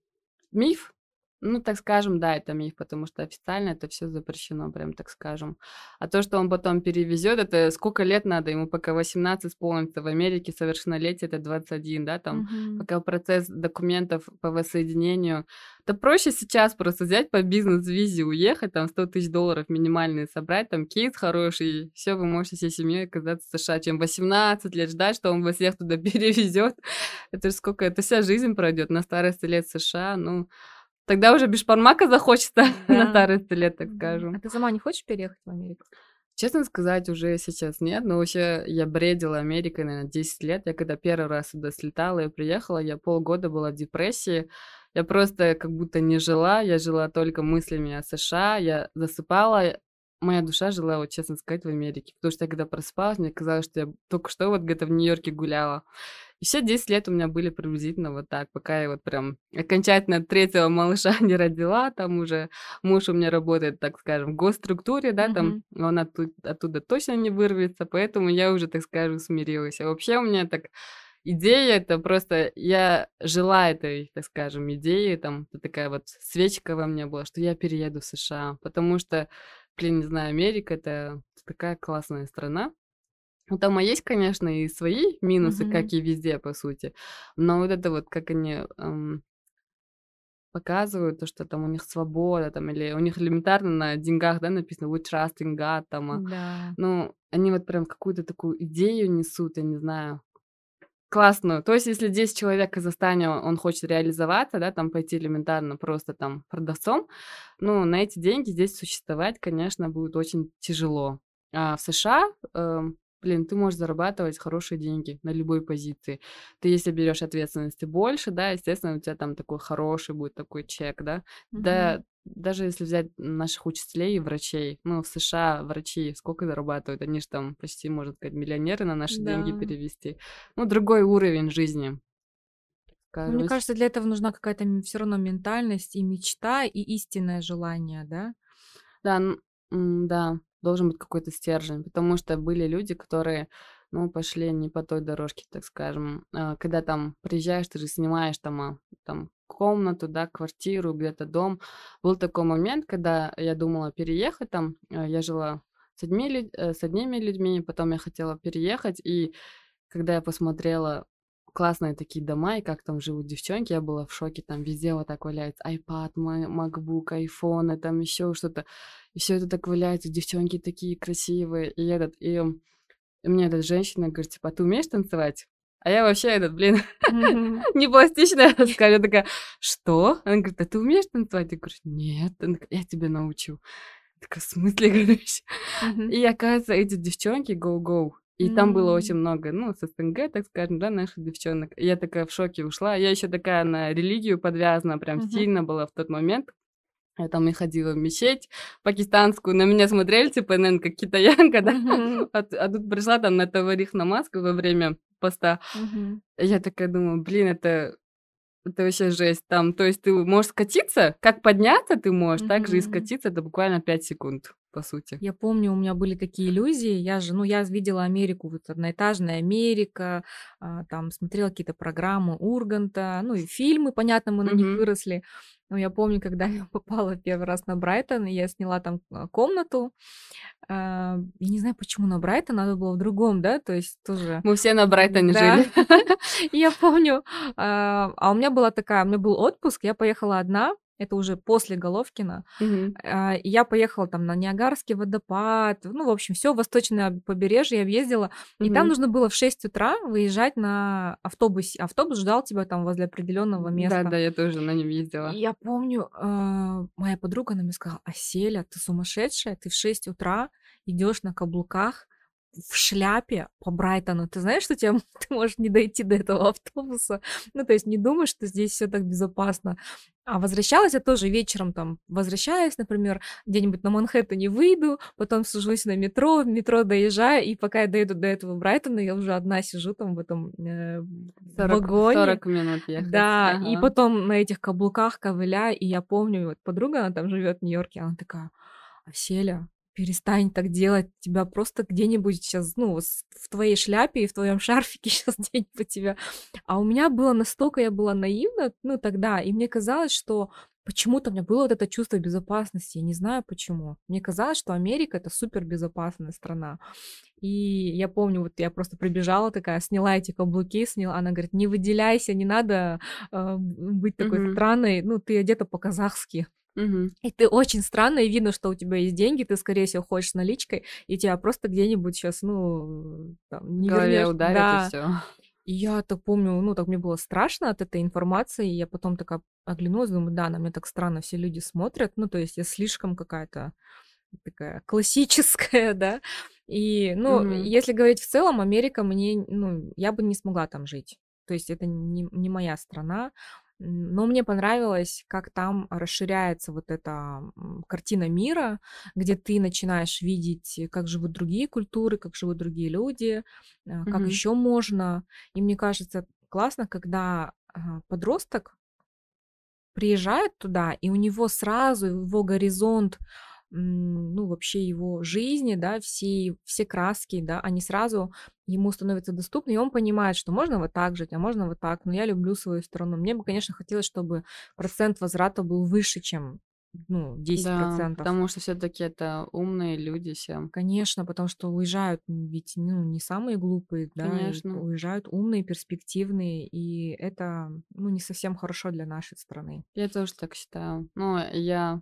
миф. Ну, так скажем, да, это миф, потому что официально это все запрещено, прям так скажем. А то, что он потом перевезет, это сколько лет надо ему, пока 18 исполнится в Америке, совершеннолетие это 21, да, там, Мгм. пока процесс документов по воссоединению. Да проще сейчас просто взять по бизнес-визе, уехать, там 100 тысяч долларов минимальные собрать, там кейс хороший, все, вы можете всей семьей оказаться в США, чем 18 лет ждать, что он вас всех туда перевезет. Это же сколько, это вся жизнь пройдет на старости лет США, ну, тогда уже бешпармака захочется на Да. старости лет, так скажем. А ты сама не хочешь переехать в Америку? Честно сказать, уже сейчас нет, но вообще я бредила Америкой, наверное, 10 лет. Я когда первый раз сюда слетала и приехала, я полгода была в депрессии. Я просто как будто не жила, я жила только мыслями о США, я засыпала, моя душа жила, вот честно сказать, в Америке. Потому что я когда просыпалась, мне казалось, что я только что вот где-то в Нью-Йорке гуляла. Все 10 лет у меня были приблизительно вот так, пока я вот прям окончательно третьего малыша не родила, там уже муж у меня работает, так скажем, в госструктуре, да, там он оттуда, оттуда точно не вырвется, поэтому я уже, так скажем, смирилась. А вообще у меня так идея, это просто я жила этой, так скажем, идеей, там такая вот свечка во мне была, что я перееду в США, потому что, блин, не знаю, Америка это такая классная страна. Ну, там и есть, конечно, и свои минусы, Мгм. как и везде, по сути. Но вот это вот, как они эм, показывают, то, что там у них свобода, там, или у них элементарно на деньгах, да, написано «We trust in God», там, а, Да. ну, они вот прям какую-то такую идею несут, я не знаю, классную. То есть, если 10 человек в Казахстане, он хочет реализоваться, да, там, пойти элементарно просто там продавцом, ну, на эти деньги здесь существовать, конечно, будет очень тяжело. А в США, эм, блин, ты можешь зарабатывать хорошие деньги на любой позиции. Ты, если берешь ответственности больше, да, естественно, у тебя там такой хороший будет такой чек, да. Да, Мгм. даже если взять наших учителей и врачей, ну, в США врачи сколько зарабатывают? Они же там почти, можно сказать, миллионеры на наши деньги Да. перевести. Ну, другой уровень жизни, Ну, скажем. мне кажется, для этого нужна какая-то все равно ментальность и мечта, и истинное желание, да? Да, да, должен быть какой-то стержень, потому что были люди, которые, ну, пошли не по той дорожке, так скажем. А, Когда там приезжаешь, ты же снимаешь там, а, там комнату, да, квартиру, где-то дом. Был такой момент, когда я думала переехать там, а, я жила с одними, лю- э, с одними людьми, потом я хотела переехать, и когда я посмотрела классные такие дома, и как там живут девчонки, я была в шоке, там везде вот так валяется iPad, MacBook, iPhone, там еще что-то, и все это так валяется, девчонки такие красивые, и этот, и, и мне эта женщина говорит, типа, а ты умеешь танцевать? А я вообще этот, блин, Мгм. не пластичная, скажу, я такая, что? Она говорит, а ты умеешь танцевать? Я говорю, нет, Она такая, я тебя научу. Я такая, в смысле, говоришь? Мгм. И оказывается, эти девчонки go-go. И там было очень много, ну, с СНГ, так скажем, да, наших девчонок. И я такая в шоке ушла. Я еще такая на религию подвязана, прям Мгм. сильно была в тот момент. Я там и ходила в мечеть пакистанскую, на меня смотрели, типа, наверное, как китаянка, да. Мгм. А, а тут пришла там на таварих намазку во время поста. И Я такая думаю, блин, это Это вообще жесть. Там, то есть ты можешь скатиться, как подняться ты можешь, так же и скатиться, это буквально 5 секунд, по сути. Я помню, у меня были такие иллюзии. Я же, ну, я видела Америку, вот одноэтажная Америка, а, там смотрела какие-то программы Урганта, ну и фильмы, понятно, мы на них выросли. Но я помню, когда я попала первый раз на Брайтон, я сняла там а, комнату. а, Я не знаю, почему на Брайтон, надо было в другом, да, то есть тоже... Мы все на Брайтоне Да. жили. Я помню, а у меня была такая, у меня был отпуск, я поехала одна, это уже после Головкина. А, и я поехала там на Ниагарский водопад, ну, в общем, все восточное побережье я объездила. И там нужно было в 6 утра выезжать на автобусе. Автобус ждал тебя там возле определенного места. Да-да, я тоже на нем ездила. И я помню, а, моя подруга, она мне сказала, Аселя, ты сумасшедшая, ты в 6 утра идешь на каблуках в шляпе по Брайтону. Ты знаешь, что тебе, ты можешь не дойти до этого автобуса? Ну, то есть не думаешь, что здесь все так безопасно. А возвращалась я тоже вечером, там, возвращаюсь, например, где-нибудь на Манхэттене выйду, потом сажусь на метро, в метро доезжаю, и пока я доеду до этого Брайтона, я уже одна сижу там в этом э, 40, вагоне. 40 минут ехать. Да, и Ага. потом на этих каблуках ковыляю, и я помню, вот подруга, она там живет в Нью-Йорке, она такая, Аселя, перестань так делать, тебя просто где-нибудь сейчас, ну, в твоей шляпе и в твоем шарфике сейчас где-нибудь тебя. А у меня было настолько, я была наивна, ну, тогда, и мне казалось, что почему-то у меня было вот это чувство безопасности, я не знаю почему. Мне казалось, что Америка — это супер безопасная страна. И я помню, вот я просто прибежала такая, сняла эти каблуки, сняла, она говорит, не выделяйся, не надо э, быть такой Мгм. странной, ну, ты одета по-казахски. Мгм. И ты очень странно, и видно, что у тебя есть деньги, ты, скорее всего, ходишь с наличкой, и тебя просто где-нибудь сейчас, ну, там, не голове вернешь. ударит Да. и все. И я так помню, ну, так мне было страшно от этой информации, и я потом такая оглянулась, думаю, да, на меня так странно все люди смотрят, ну, то есть я слишком какая-то такая классическая, да, и, ну, Мгм. если говорить в целом, Америка мне, ну, я бы не смогла там жить, то есть это не, не моя страна, но мне понравилось, как там расширяется вот эта картина мира, где ты начинаешь видеть, как живут другие культуры, как живут другие люди, а, как Мгм. еще можно. И мне кажется, классно, когда а, подросток приезжает туда, и у него сразу его горизонт, ну, вообще его жизни, да, все, все краски, да, они сразу ему становятся доступны, и он понимает, что можно вот так жить, а можно вот так, но я люблю свою страну. Мне бы, конечно, хотелось, чтобы процент возврата был выше, чем, ну, 10%. Да, потому что все-таки это умные люди все. Конечно, потому что уезжают ведь ну, не самые глупые, да, Конечно. уезжают умные, перспективные, и это ну, не совсем хорошо для нашей страны. Я тоже так считаю. Ну, я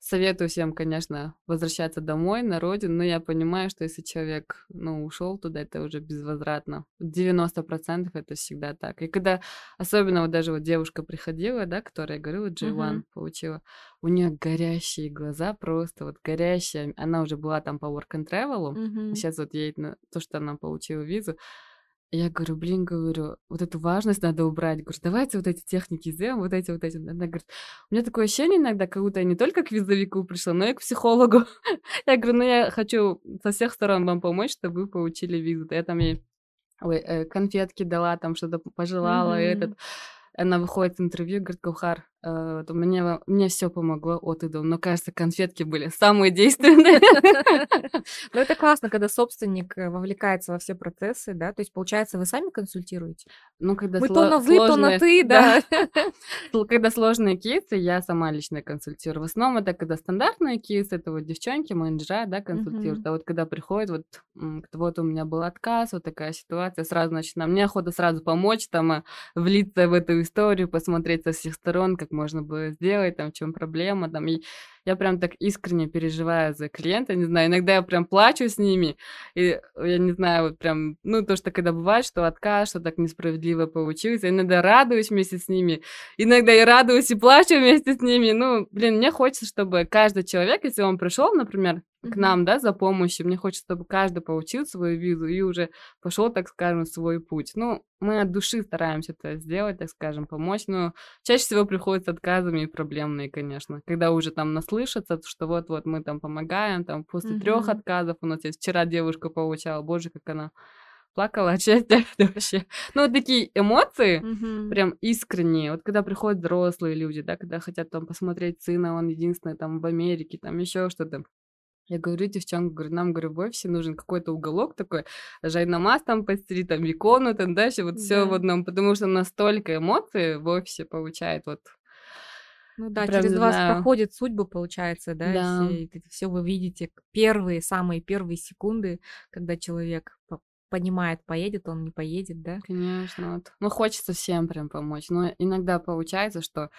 советую всем, конечно, возвращаться домой, на родину, но я понимаю, что если человек, ну, ушел туда, это уже безвозвратно. 90% это всегда так. И когда, особенно вот даже вот девушка приходила, да, которая, я говорю, вот G1 Мгм. получила, у нее горящие глаза, просто вот горящая. Она уже была там по work and travel, Мгм. сейчас вот едет на то, что она получила визу. Я говорю, блин, говорю, вот эту важность надо убрать. Говорю, давайте вот эти техники сделаем, вот эти, вот эти. Она говорит, у меня такое ощущение иногда, как будто я не только к визовику пришла, но и к психологу. Я говорю, ну я хочу со всех сторон вам помочь, чтобы вы получили визу. Я там ей ой, э, конфетки дала, там что-то пожелала, и этот. Она выходит с интервью, говорит, Гаухар, э, вот мне, мне все помогло от и до, но, кажется, конфетки были самые действенные. Ну, это классно, когда собственник э, вовлекается во все процессы, да, то есть, получается, вы сами консультируете? Ну, когда Мы то на вы, то на ты, да. Когда сложные кейсы, я сама лично консультирую. В основном это когда стандартные кейсы, это вот девчонки, менеджера, да, консультируют. А вот когда приходит, вот, вот у меня был отказ, вот такая ситуация, сразу, значит, на мне охота сразу помочь, там, а, влиться в эту историю, посмотреть со всех сторон, как можно было сделать, там, в чем проблема, там, и я прям так искренне переживаю за клиента, не знаю, иногда я прям плачу с ними, и я не знаю, вот прям, ну, то, что когда бывает, что отказ, что так несправедливо получилось, я иногда радуюсь вместе с ними, иногда и радуюсь, и плачу вместе с ними, ну, блин, мне хочется, чтобы каждый человек, если он пришел, например, к нам, да, за помощью, мне хочется, чтобы каждый получил свою визу и уже пошел, так скажем, свой путь. Ну, мы от души стараемся это сделать, так скажем, помочь, но чаще всего приходят с отказами и проблемные, конечно, когда уже там наслышатся, что вот-вот мы там помогаем, там после трех Мгм. отказов у нас есть. Вчера девушка получала, боже, как она плакала от счастья вообще. Ну, вот такие эмоции, Мгм. прям искренние. Вот когда приходят взрослые люди, да, когда хотят там посмотреть сына, он единственный там в Америке, там еще что-то. Я говорю, девчонка, говорю, нам, говорю, в офисе нужен какой-то уголок такой, жайнамаз там постелить, там икону, там дальше, вот все в Да. одном, потому что настолько эмоций в офисе получает, вот, Ну да, прям через вас знаю. проходит судьбы, получается, да, Да. и все, все вы видите первые, самые первые секунды, когда человек по- понимает, поедет он, не поедет, да. Конечно, вот. Ну, хочется всем прям помочь. Но иногда получается, что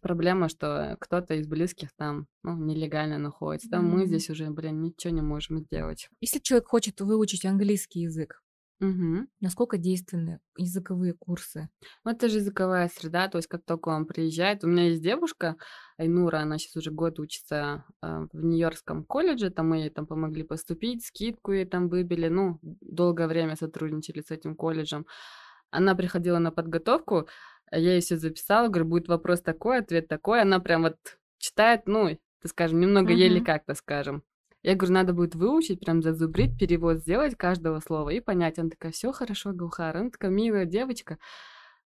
проблема, что кто-то из близких там, ну, нелегально находится. Там мы М. здесь уже, блин, ничего не можем сделать. Если человек хочет выучить английский язык, Мгм. насколько действенны языковые курсы? Ну, это же языковая среда, то есть как только он приезжает. У меня есть девушка, Айнура, она сейчас уже год учится а, в Нью-Йоркском колледже, там мы ей там помогли поступить, скидку ей там выбили, ну, долгое время сотрудничали с этим колледжем. Она приходила на подготовку, я ей все записала, говорю, будет вопрос такой, ответ такой. Она прям вот читает, ну, так скажем, немного еле Мгм. как-то скажем. Я говорю, надо будет выучить, прям зазубрить, перевод сделать каждого слова и понять. Она такая, все хорошо, Гаухар. Она такая милая девочка.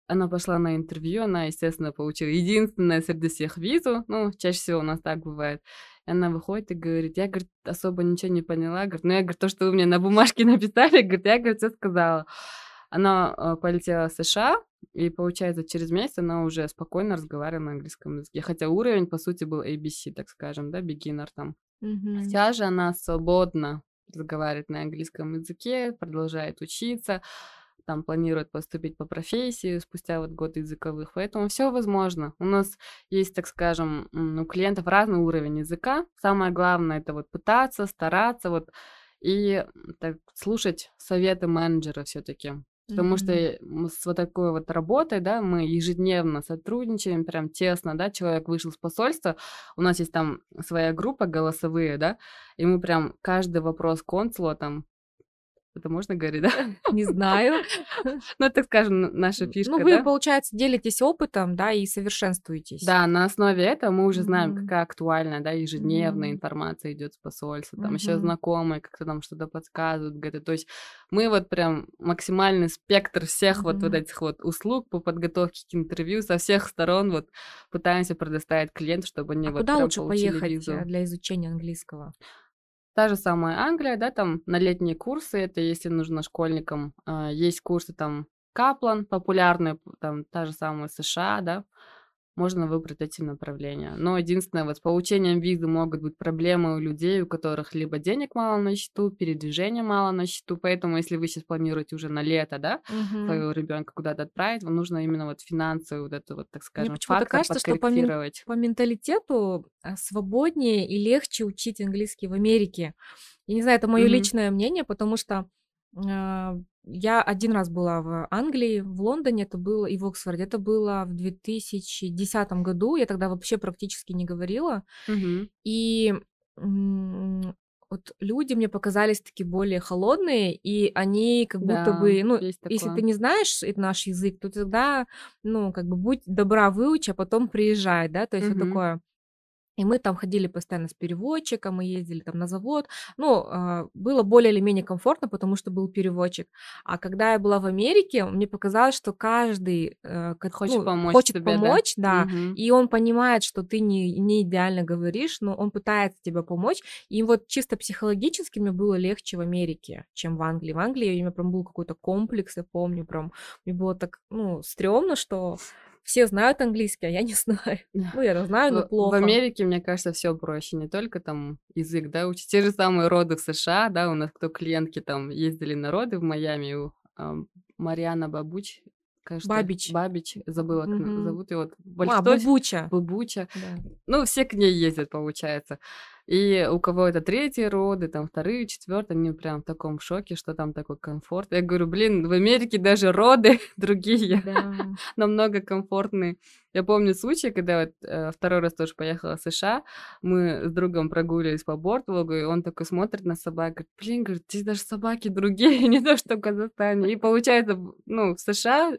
Она пошла на интервью, она, естественно, получила единственное среди всех визу. Ну, чаще всего у нас так бывает. И она выходит и говорит, я, говорит, особо ничего не поняла. Говорит, ну, я, говорит, то, что вы мне на бумажке написали, говорит, я, говорит, все сказала. Она э, полетела в США, и, получается, через месяц она уже спокойно разговаривала на английском языке. Хотя уровень, по сути, был ABC, так скажем, да, beginner там. Мгм. Сейчас же она свободно разговаривает на английском языке, продолжает учиться, там планирует поступить по профессии спустя вот год языковых. Поэтому все возможно. У нас есть, так скажем, у клиентов разный уровень языка. Самое главное это вот пытаться, стараться вот и так, слушать советы менеджера все-таки. Потому что э, м, с вот такой вот работой, да, мы ежедневно сотрудничаем, прям тесно, да, человек вышел с посольства, у нас есть там своя группа голосовые, да, и мы прям каждый вопрос консула там, это можно говорить, да? Не знаю. Ну, так скажем, наша фишка, Ну, вы, да? получается, делитесь опытом, да, и совершенствуетесь. Да, на основе этого мы уже знаем, какая актуальная, да, ежедневная информация идет с посольства, там еще знакомые как-то нам что-то подсказывают, где-то, то есть мы вот прям максимальный спектр всех вот, вот этих вот услуг по подготовке к интервью со всех сторон вот пытаемся предоставить клиенту, чтобы они А вот куда лучше поехать визу. э, для изучения английского? Та же самая Англия, да, там на летние курсы, это если нужно школьникам, а, есть курсы там Каплан, популярные, там та же самая США, да, можно выбрать эти направления. Но единственное, вот с получением визы могут быть проблемы у людей, у которых либо денег мало на счету, передвижения мало на счету, поэтому если вы сейчас планируете уже на лето, да, Мгм. своего ребенка куда-то отправить, вам нужно именно вот финансовый вот это вот, так Мне скажем, почему-то фактор кажется, что по, подкорректировать. по менталитету а, свободнее и легче учить английский в Америке. Я не знаю, это мое Мгм. личное мнение, потому что а, я один раз была в Англии, в Лондоне это было, и в Оксфорде. Это было в 2010 году. Я тогда вообще практически не говорила. Мгм. И вот люди мне показались такие более холодные, и они как будто Да, бы, ну, если ты не знаешь наш язык, то тогда, ну, как бы будь добра, выучи, а потом приезжай, да, то есть вот Мгм. такое. И мы там ходили постоянно с переводчиком, мы ездили там на завод. Ну, а, было более или менее комфортно, потому что был переводчик. А когда я была в Америке, мне показалось, что каждый э, Хочет ну, помочь хочет тебе, да? помочь, да, Мгм. и он понимает, что ты не, не идеально говоришь, но он пытается тебе помочь. И вот чисто психологически мне было легче в Америке, чем в Англии. В Англии у меня прям был какой-то комплекс, я помню, прям мне было так, ну, стрёмно, что все знают английский, а я не знаю. Ну, я знаю, но В, в плохо. Америке, мне кажется, все проще. Не только там язык, да, учить. Те же самые роды в США, да, у нас кто клиентки там ездили на роды в Майами, у Мариана Бабуч, кажется. Бабич. Бабич, забыла, как Мгм. зовут. И вот А, бубуча. Бабуча. Да. Ну, все к ней ездят, получается. И у кого это третьи роды, там вторые, четвертые, они прям в таком шоке, что там такой комфорт. Я говорю, блин, в Америке даже роды другие Да. намного комфортные. Я помню случай, когда вот э, второй раз тоже поехала в США, мы с другом прогуливались по Бортлогу, и он такой смотрит на собак, говорит, блин, говорит, здесь даже собаки другие, не то, что в Казахстане. И получается, ну, в США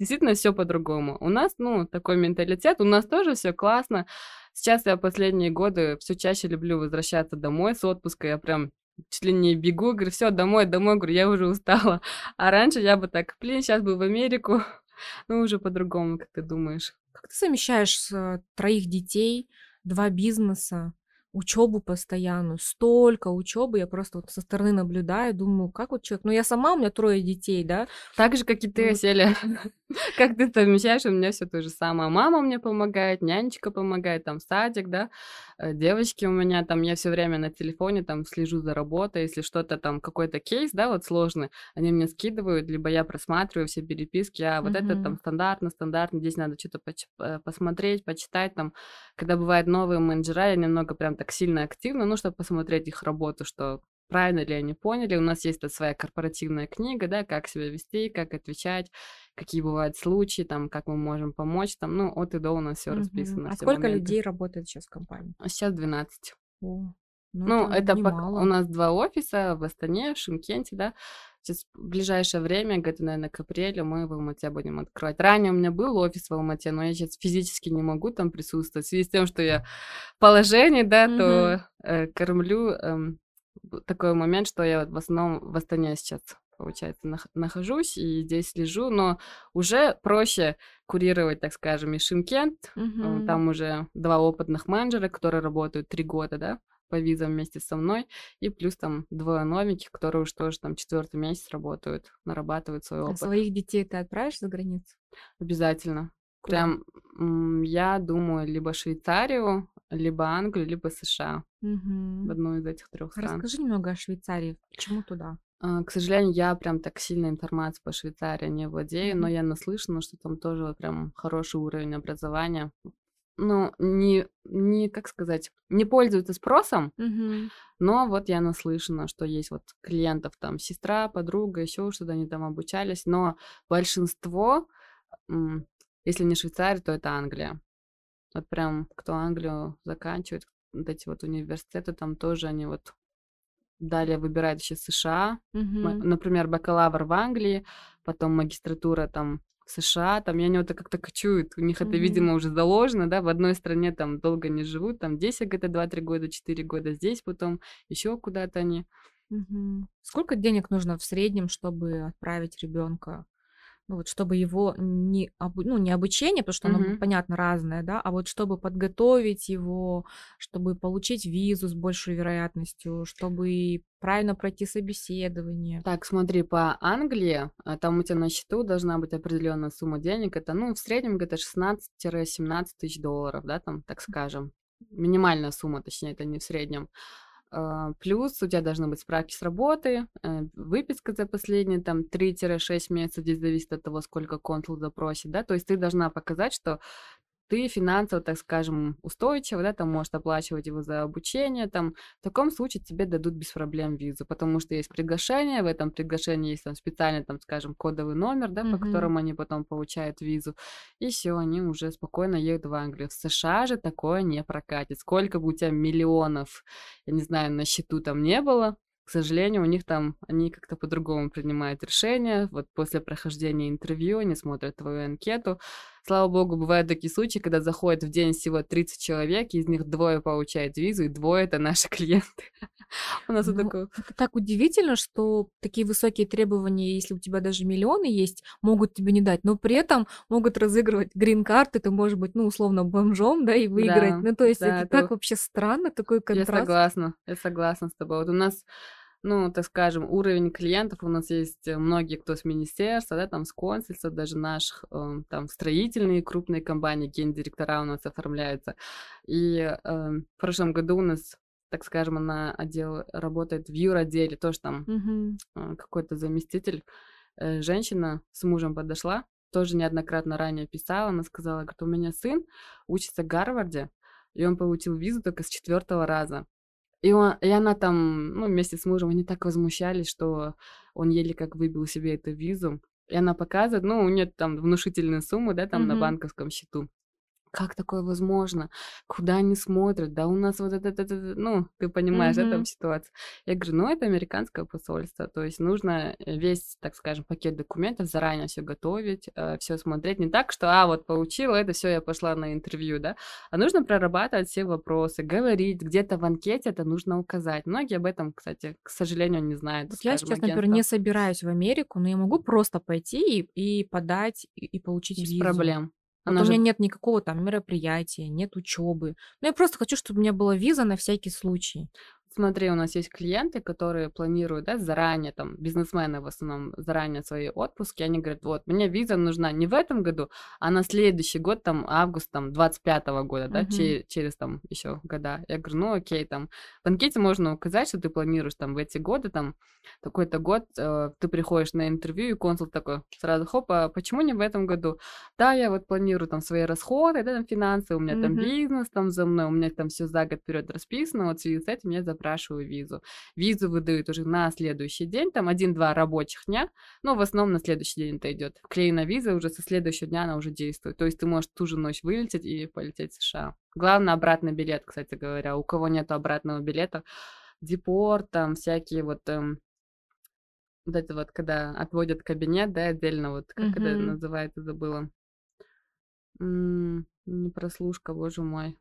действительно все по-другому. У нас, ну, такой менталитет, у нас тоже все классно. Сейчас я последние годы все чаще люблю возвращаться домой с отпуска, я прям чуть ли не бегу, говорю, все, домой, домой, говорю, я уже устала. А раньше я бы так, блин, сейчас бы в Америку. Ну, уже по-другому, как ты думаешь. Как ты совмещаешь э, троих детей, два бизнеса? Учебу постоянную, столько учебы, я просто вот со стороны наблюдаю, думаю, как вот человек, ну я сама, у меня трое детей, да. Так же, как и ты, Селя. Как ты совмещаешь, у меня все то же самое. Мама мне помогает, нянечка помогает, там садик, да, э, девочки у меня там, я все время на телефоне там слежу за работой, если что-то там, какой-то кейс, да, вот сложный, они мне скидывают, либо я просматриваю все переписки, а вот это там стандартно, стандартно, здесь надо что-то э, посмотреть, почитать, там, когда бывают новые менеджера, я немного прям так сильно активно, ну, чтобы посмотреть их работу, что правильно ли они поняли. У нас есть тут своя корпоративная книга, да, как себя вести, как отвечать, какие бывают случаи, там, как мы можем помочь, там, ну, от и до у нас все расписано. А сколько моменты. людей работает сейчас в компании? Сейчас 12. О, ну, ну, это, это пока... у нас два офиса в Астане, в Шимкенте, да. Сейчас в ближайшее время, где-то, наверное, к апрелю мы в Алмате будем открывать. Ранее у меня был офис в Алмате, но я сейчас физически не могу там присутствовать. В связи с тем, что я в положении, да, mm-hmm. то э, кормлю э, такой момент, что я в основном в Астане сейчас получается, нах- нахожусь и здесь лежу, но уже проще курировать, так скажем, и Шимкент. Mm-hmm. Там уже два опытных менеджера, которые работают три года, да, по визам вместе со мной, и плюс там двое новеньких, которые уж тоже там четвертый месяц работают, нарабатывают свой а опыт. А своих детей ты отправишь за границу? Обязательно. Куда? Прям я думаю либо Швейцарию, либо Англию, либо США. Угу. В одну из этих трех стран. Расскажи немного о Швейцарии. Почему туда? А, к сожалению, я прям так сильно информацией по Швейцарии не владею, но я наслышана, что там тоже прям хороший уровень образования. Ну, не, не, как сказать, не пользуются спросом, mm-hmm. но вот я наслышана, что есть вот клиентов там сестра, подруга, еще что-то они там обучались, но большинство, если не Швейцария, то это Англия. Вот прям кто Англию заканчивает, вот эти вот университеты, там тоже они вот далее выбирают еще США, mm-hmm. например, бакалавр в Англии, потом магистратура там США, там я не вот как-то кочуют, у них mm-hmm. это, видимо, уже заложено, да, в одной стране там долго не живут, там здесь где-то 2-3 года, 4 года, здесь потом еще куда-то они. Угу. Сколько денег нужно в среднем, чтобы отправить ребенка ну вот чтобы его не, обу- ну, не обучение, потому что оно, Мгм. понятно, разное, да, а вот чтобы подготовить его, чтобы получить визу с большей вероятностью, чтобы правильно пройти собеседование. Так, смотри, по Англии, а, там у тебя на счету должна быть определенная сумма денег. Это, ну, в среднем где-то 16-17 тысяч долларов, да, там, так скажем. Минимальная сумма, точнее, это не в среднем. А, плюс у тебя должны быть справки с работы, э, выписка за последние там 3-6 месяцев, здесь зависит от того, сколько консул запросит, да, то есть ты должна показать, что ты финансово, так скажем, устойчиво, да, там можешь оплачивать его за обучение, там, в таком случае тебе дадут без проблем визу, потому что есть приглашение, в этом приглашении есть там специальный, там, скажем, кодовый номер, да, mm-hmm. по которому они потом получают визу, и все, они уже спокойно едут в Англию. В США же такое не прокатит. Сколько бы у тебя миллионов, я не знаю, на счету там не было, к сожалению, у них там, они как-то по-другому принимают решения. Вот после прохождения интервью они смотрят твою анкету. Слава богу, бывают такие случаи, когда заходит в день всего 30 человек, из них двое получают визу, и двое — это наши клиенты. У нас вот ну, такое... Это так удивительно, что такие высокие требования, если у тебя даже миллионы есть, могут тебе не дать, но при этом могут разыгрывать грин-карты, ты можешь быть, ну, условно, бомжом, да, и выиграть. ну, то есть это так вообще странно, такой контраст. Я согласна, я согласна с тобой. Вот у нас ну, так скажем, уровень клиентов у нас есть э, многие, кто с министерства, да, там с консульства, даже наших, э, там строительные крупные компании, гендиректора у нас оформляются. И э, в прошлом году у нас так скажем, она отдел работает в юроделе, тоже там mm-hmm. какой-то заместитель, э, женщина с мужем подошла, тоже неоднократно ранее писала, она сказала, говорит, у меня сын учится в Гарварде, и он получил визу только с четвертого раза. И, он, и она там, ну, вместе с мужем, они так возмущались, что он еле как выбил себе эту визу. И она показывает, ну, у нее там внушительные суммы, да, там mm-hmm. на банковском счету. Как такое возможно? Куда они смотрят? Да у нас вот это, это, это ну, ты понимаешь, mm-hmm. да, там ситуация. Я говорю, ну, это американское посольство, то есть нужно э, весь, так скажем, пакет документов заранее все готовить, э, все смотреть. Не так, что, а, вот получила это, все, я пошла на интервью, да, а нужно прорабатывать все вопросы, говорить, где-то в анкете это нужно указать. Многие об этом, кстати, к сожалению, не знают. Вот я сейчас, например, не собираюсь в Америку, но я могу просто пойти и, и подать и, и получить Без визу. проблем. Вот у же... меня нет никакого там мероприятия, нет учебы. Но я просто хочу, чтобы у меня была виза на всякий случай. Смотри, у нас есть клиенты, которые планируют, да, заранее, там, бизнесмены в основном, заранее свои отпуски, они говорят, вот, мне виза нужна не в этом году, а на следующий год, там, август, там, 25-го года, да, uh-huh. че- через, там, еще года. Я говорю, ну, окей, там, в анкете можно указать, что ты планируешь, там, в эти годы, там, такой-то год, э, ты приходишь на интервью, и консул такой сразу, хоп, а почему не в этом году? Да, я вот планирую, там, свои расходы, да, там, финансы, у меня uh-huh. там бизнес, там, за мной, у меня там все за год вперед расписано, вот в связи с этим я запрашиваю визу. Визу выдают уже на следующий день, там один-два рабочих дня, но в основном на следующий день это идет. Вклеена виза уже со следующего дня она уже действует. То есть ты можешь ту же ночь вылететь и полететь в США. Главное обратный билет, кстати говоря. У кого нет обратного билета, депорт, там всякие вот эм, вот это вот, когда отводят кабинет, да, отдельно, вот как mm-hmm. это называется, забыла. М-м, не прослушка, боже мой.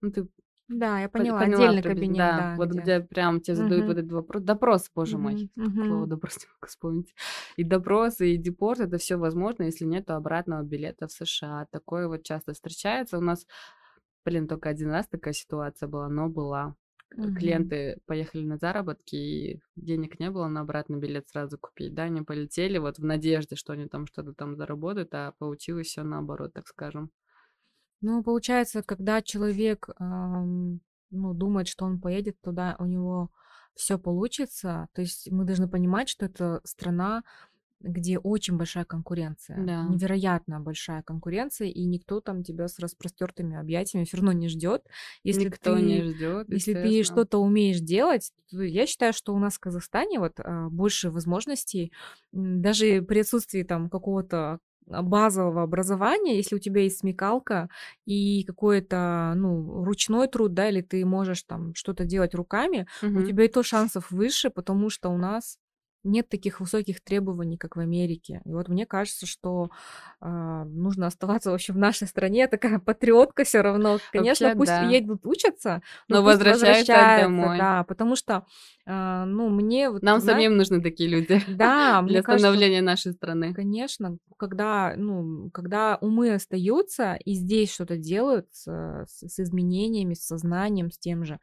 Ну, ты да, я поняла, поняла отдельный кабинет, да, да вот где, где прям тебе задают вот этот вопрос, допрос, боже мой, uh-huh. слово допрос не могу вспомнить, и допросы, и депорт, это все возможно, если нет обратного билета в США, такое вот часто встречается, у нас, блин, только один раз такая ситуация была, но была, uh-huh. клиенты поехали на заработки, и денег не было на обратный билет сразу купить, да, они полетели вот в надежде, что они там что-то там заработают, а получилось все наоборот, так скажем. Ну, получается, когда человек, ам, ну, думает, что он поедет туда, у него все получится. То есть мы должны понимать, что это страна, где очень большая конкуренция, Да. невероятно большая конкуренция, и никто там тебя с распростертыми объятиями все равно не ждет. Если Никто не ждет, если ты что-то умеешь делать, то я считаю, что у нас в Казахстане вот а, больше возможностей, даже при отсутствии там какого-то базового образования, если у тебя есть смекалка и какой-то, ну, ручной труд, да, или ты можешь там что-то делать руками, угу. у тебя и то шансов выше, потому что у нас нет таких высоких требований, как в Америке. И вот мне кажется, что э, нужно оставаться вообще в нашей стране. Такая патриотка все равно. Конечно, вообще, пусть да. едут учатся, но, но возвращаются, возвращаются домой. Да, потому что, э, ну, мне... Вот, Нам знаешь, самим нужны такие люди. Да, для становления кажется, нашей страны. Конечно, когда, ну, когда умы остаются и здесь что-то делают с, с изменениями, с сознанием, с тем же,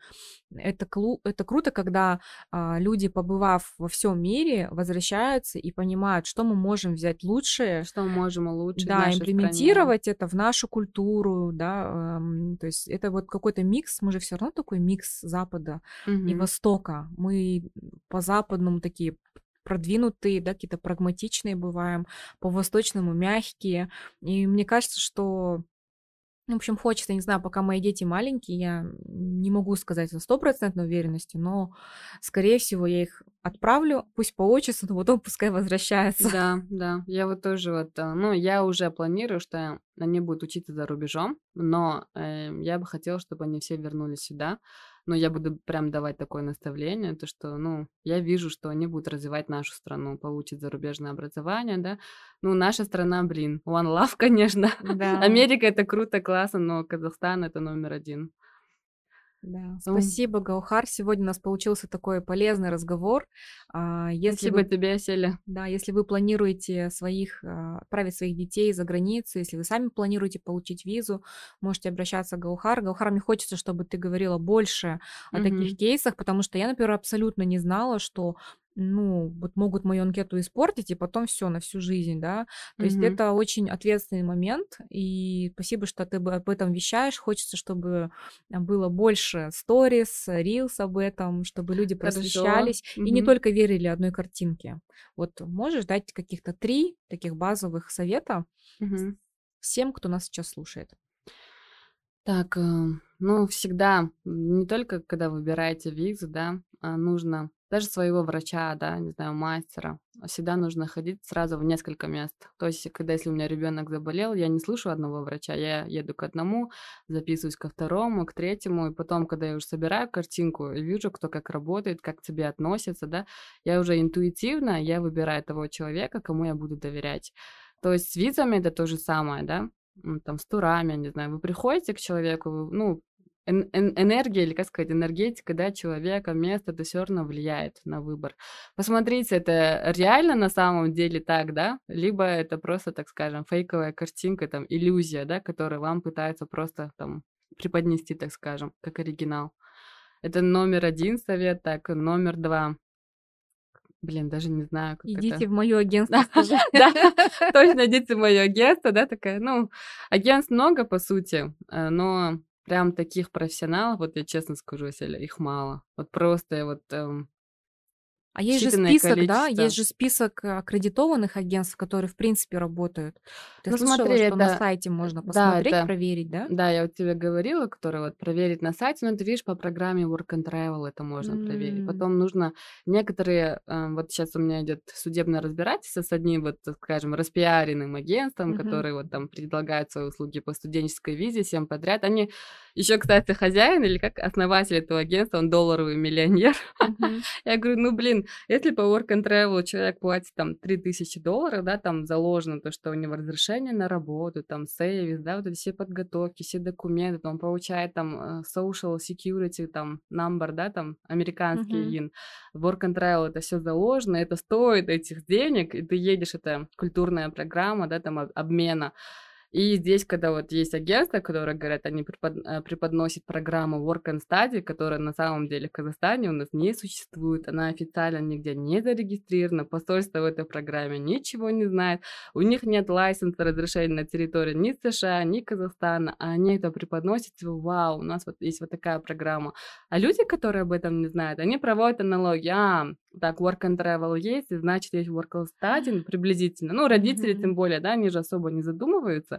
это, клу, это круто, когда э, люди, побывав во всем мире, мире возвращаются и понимают, что мы можем взять лучшее, что мы можем улучшить, да, имплементировать стране. это в нашу культуру, да, эм, то есть это вот какой-то микс, мы же все равно такой микс Запада угу. и Востока, мы по западному такие продвинутые, да, какие-то прагматичные бываем, по восточному мягкие, и мне кажется, что в общем, хочется, не знаю, пока мои дети маленькие, я не могу сказать со стопроцентной уверенностью, но, скорее всего, я их отправлю, пусть поучатся, но потом пускай возвращаются. Да, да, я вот тоже вот, э, ну, я уже планирую, что они будут учиться за рубежом, но э, я бы хотела, чтобы они все вернулись сюда, но я буду прям давать такое наставление, то что, ну, я вижу, что они будут развивать нашу страну, получить зарубежное образование, да. Ну, наша страна, блин, one love, конечно. Да. Америка это круто, классно, но Казахстан это номер один. Да, спасибо, Гаухар. Сегодня у нас получился такой полезный разговор. А, если спасибо вы, тебе, Селя. Да, если вы планируете своих, а, отправить своих детей за границу, если вы сами планируете получить визу, можете обращаться к Гаухар. Гаухар, мне хочется, чтобы ты говорила больше о угу. таких кейсах, потому что я, например, абсолютно не знала, что ну, вот могут мою анкету испортить, и потом все на всю жизнь, да. То mm-hmm. есть это очень ответственный момент, и спасибо, что ты об этом вещаешь. Хочется, чтобы было больше сторис, рилс об этом, чтобы люди просвещались mm-hmm. и не только верили одной картинке. Вот можешь дать каких-то три таких базовых совета mm-hmm. всем, кто нас сейчас слушает? Так, э, ну, всегда, не только когда выбираете визу, да, а нужно даже своего врача, да, не знаю, мастера, всегда нужно ходить сразу в несколько мест. То есть, когда если у меня ребенок заболел, я не слышу одного врача, я еду к одному, записываюсь ко второму, к третьему, и потом, когда я уже собираю картинку и вижу, кто как работает, как к тебе относится, да, я уже интуитивно, я выбираю того человека, кому я буду доверять. То есть с визами это то же самое, да, там, с турами, не знаю, вы приходите к человеку, ну, энергия, или как сказать, энергетика, да, человека, место, это все равно влияет на выбор. Посмотрите, это реально на самом деле так, да, либо это просто, так скажем, фейковая картинка, там, иллюзия, да, которая вам пытается просто там преподнести, так скажем, как оригинал. Это номер один совет, так, номер два. Блин, даже не знаю, как Идите это. в мое агентство. Да, точно, идите в мое агентство, да, такая, ну, агентств много, по сути, э, но прям таких профессионалов, вот я честно скажу, Селя, их мало. Вот просто вот эм, а есть же список, да, есть же список аккредитованных агентств, которые в принципе работают. Ты ну, слышала, смотри, что это... на сайте можно посмотреть, да, это... проверить, да? Да, я вот тебе говорила, которая вот проверить на сайте, но ты видишь, по программе Work and Travel это можно mm. проверить. Потом нужно некоторые, э, вот сейчас у меня идет судебное разбирательство с одним вот, скажем, распиаренным агентством, mm-hmm. которые вот там предлагают свои услуги по студенческой визе всем подряд. Они еще, кстати, хозяин или как основатель этого агентства, он долларовый миллионер. Mm-hmm. Я говорю, ну блин, если по work and travel человек платит там 3000 долларов, да, там заложено то, что у него разрешение на работу, там сейвис, да, вот эти все подготовки, все документы, он получает там э, social security, там number, да, там американский mm-hmm. ин. Work and travel это все заложено, это стоит этих денег, и ты едешь, это культурная программа, да, там обмена. И здесь, когда вот есть агентства, которые говорят, они препод... Э, преподносят программу Work and Study, которая на самом деле в Казахстане у нас не существует, она официально нигде не зарегистрирована, посольство в этой программе ничего не знает, у них нет лайсенса разрешения на территории ни США, ни Казахстана, а они это преподносят, типа, вау, у нас вот есть вот такая программа. А люди, которые об этом не знают, они проводят аналогии, а, так, work and travel есть, значит, есть work and study приблизительно. Ну, родители, mm-hmm. тем более, да, они же особо не задумываются.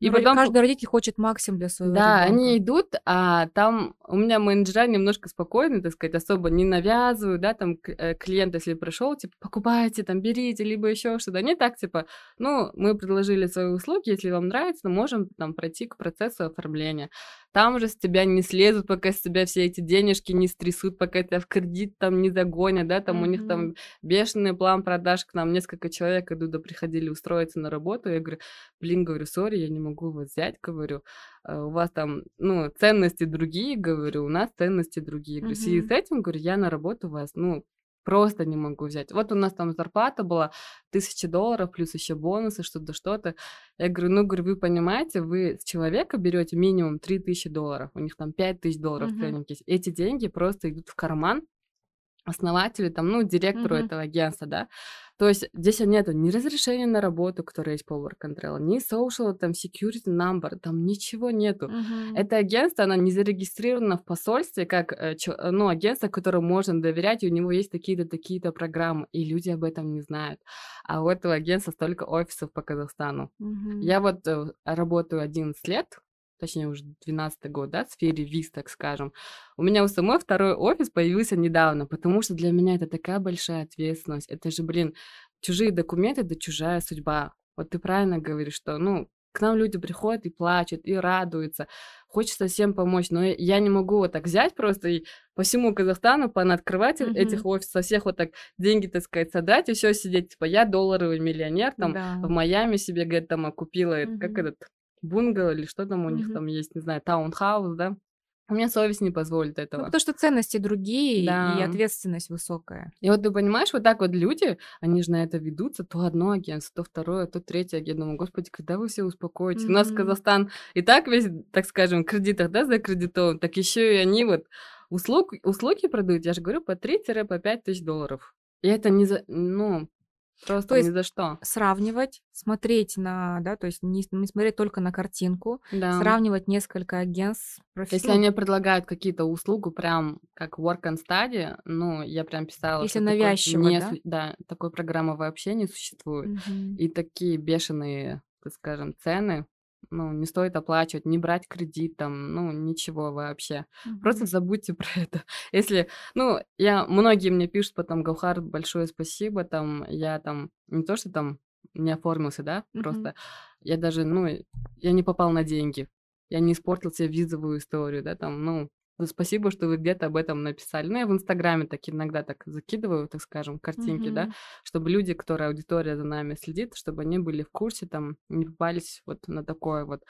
И потом... Каждый родитель хочет максимум для своего Да, ребенка. они идут, а там у меня менеджера немножко спокойны, так сказать, особо не навязывают, да, там э, клиент, если пришел, типа, покупайте, там, берите, либо еще что-то. Они так, типа, ну, мы предложили свои услуги, если вам нравится, можем там пройти к процессу оформления. Там же с тебя не слезут, пока с тебя все эти денежки не стрясут, пока тебя в кредит там не загонят, да, там mm-hmm. у них там бешеный план продаж, к нам несколько человек идут, да, приходили устроиться на работу, я говорю, блин, говорю, сори, я не могу вас взять, говорю, «А у вас там, ну, ценности другие, говорю, у нас ценности другие. Говорю, в связи с этим, говорю, я на работу вас, ну, просто не могу взять. Вот у нас там зарплата была тысяча долларов, плюс еще бонусы, что-то, что-то. Я говорю, ну, говорю, вы понимаете, вы с человека берете минимум три тысячи долларов, у них там пять тысяч долларов uh-huh. тренинг есть. Эти деньги просто идут в карман основателю, там, ну, директору uh-huh. этого агентства, да. То есть здесь нету ни разрешения на работу, которое есть по Work Control, ни social, там, security number, там ничего нету. Uh-huh. Это агентство, оно не зарегистрировано в посольстве, как, э, э, ну, агентство, которому можно доверять, и у него есть такие-то, такие-то программы, и люди об этом не знают. А у этого агентства столько офисов по Казахстану. Uh-huh. Я вот э, работаю 11 лет точнее уже 12 год, да, в сфере виз, так скажем. У меня у самой второй офис появился недавно, потому что для меня это такая большая ответственность. Это же, блин, чужие документы, это чужая судьба. Вот ты правильно говоришь, что, ну, к нам люди приходят и плачут, и радуются. Хочется всем помочь, но я не могу вот так взять просто и по всему Казахстану понаоткрывать mm-hmm. этих офисов, всех вот так деньги, так сказать, создать и все сидеть, типа, я долларовый миллионер, там, да. в Майами себе, говорит, там, купила, mm-hmm. как этот, бунгало или что там у них там есть, не знаю, таунхаус, да. У меня совесть не позволит ну, этого. Ну, потому что ценности другие да. и ответственность высокая. И вот ты понимаешь, вот так вот люди, они же на это ведутся, то одно агентство, то второе, то третье агентство. Думаю, господи, когда вы все успокоитесь? Mm-hmm. У нас Казахстан и так весь, так скажем, в кредитах, да, закредитован, так еще и они вот услуг, услуги продают, я же говорю, по 3-5 тысяч долларов. И это не за, ну, Просто то есть ни за что. Сравнивать, смотреть на, да, то есть не, не смотреть только на картинку, да. сравнивать несколько агентств. Если они предлагают какие-то услугу, прям как work and study, ну, я прям писала, Если навязчиво, не, да? да, такой программы вообще не существует. Угу. И такие бешеные, так скажем, цены, ну, не стоит оплачивать, не брать кредит там, ну, ничего вообще. Просто Мгм. забудьте про это. Если, ну, я, многие мне пишут потом, Гаухар, большое спасибо, там, я там, не то, что там не оформился, да, Мгм. просто я даже, ну, я не попал на деньги, я не испортил себе визовую историю, да, там, ну, ну, спасибо, что вы где-то об этом написали. Ну, я в Инстаграме так иногда так закидываю, так скажем, картинки, да, Мгм. чтобы люди, которые аудитория за нами следит, чтобы они были в курсе, там, не попались вот на такое вот.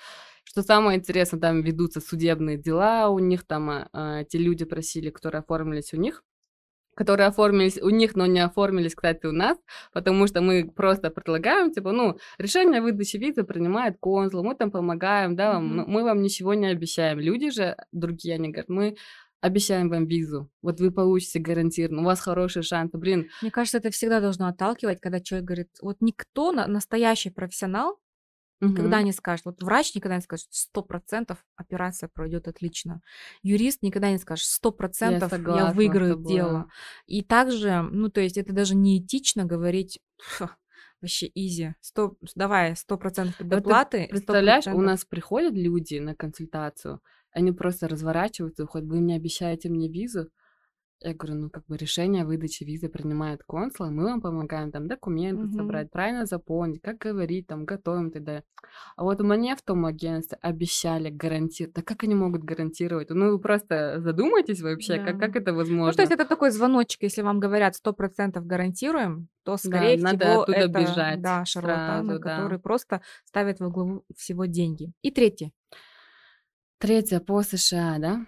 Что самое интересное, там ведутся судебные дела у них, там а, те люди просили, которые оформились у них, которые оформились у них, но не оформились, кстати, у нас, потому что мы просто предлагаем, типа, ну, решение о выдаче визы принимает консул, мы там помогаем, да, Мгм. мы вам ничего не обещаем. Люди же, другие, они говорят, мы обещаем вам визу, вот вы получите гарантированно, у вас хорошие шансы, блин, Мне кажется, это всегда должно отталкивать, когда человек говорит, вот никто, на- настоящий профессионал, никогда мгм. не скажет, вот врач никогда не скажет, сто процентов операция пройдет отлично. Юрист никогда не скажет, сто я процентов я с выиграю дело. И также, ну, то есть это даже неэтично говорить, «Фу, вообще изи, сто, давай, сто процентов Вот представляешь, у нас приходят люди на консультацию, они просто разворачиваются и уходят, вы мне обещаете мне визу? Я говорю, ну, как бы решение о выдаче визы принимает консул, и мы вам помогаем там документы Мгм. собрать, правильно заполнить, как говорить, там, готовим т.д. А вот мне в том агентстве обещали гарантировать. Да как они могут гарантировать? Ну, вы просто задумайтесь вообще, как, Да. как это Ну, то есть возможно? это такой звоночек, если вам говорят сто процентов гарантируем, то, Да, скорее надо всего, оттуда это, бежать да, шарлатаны, сразу, да. которые просто ставят во главу всего деньги. И третье. Третье, по США, да?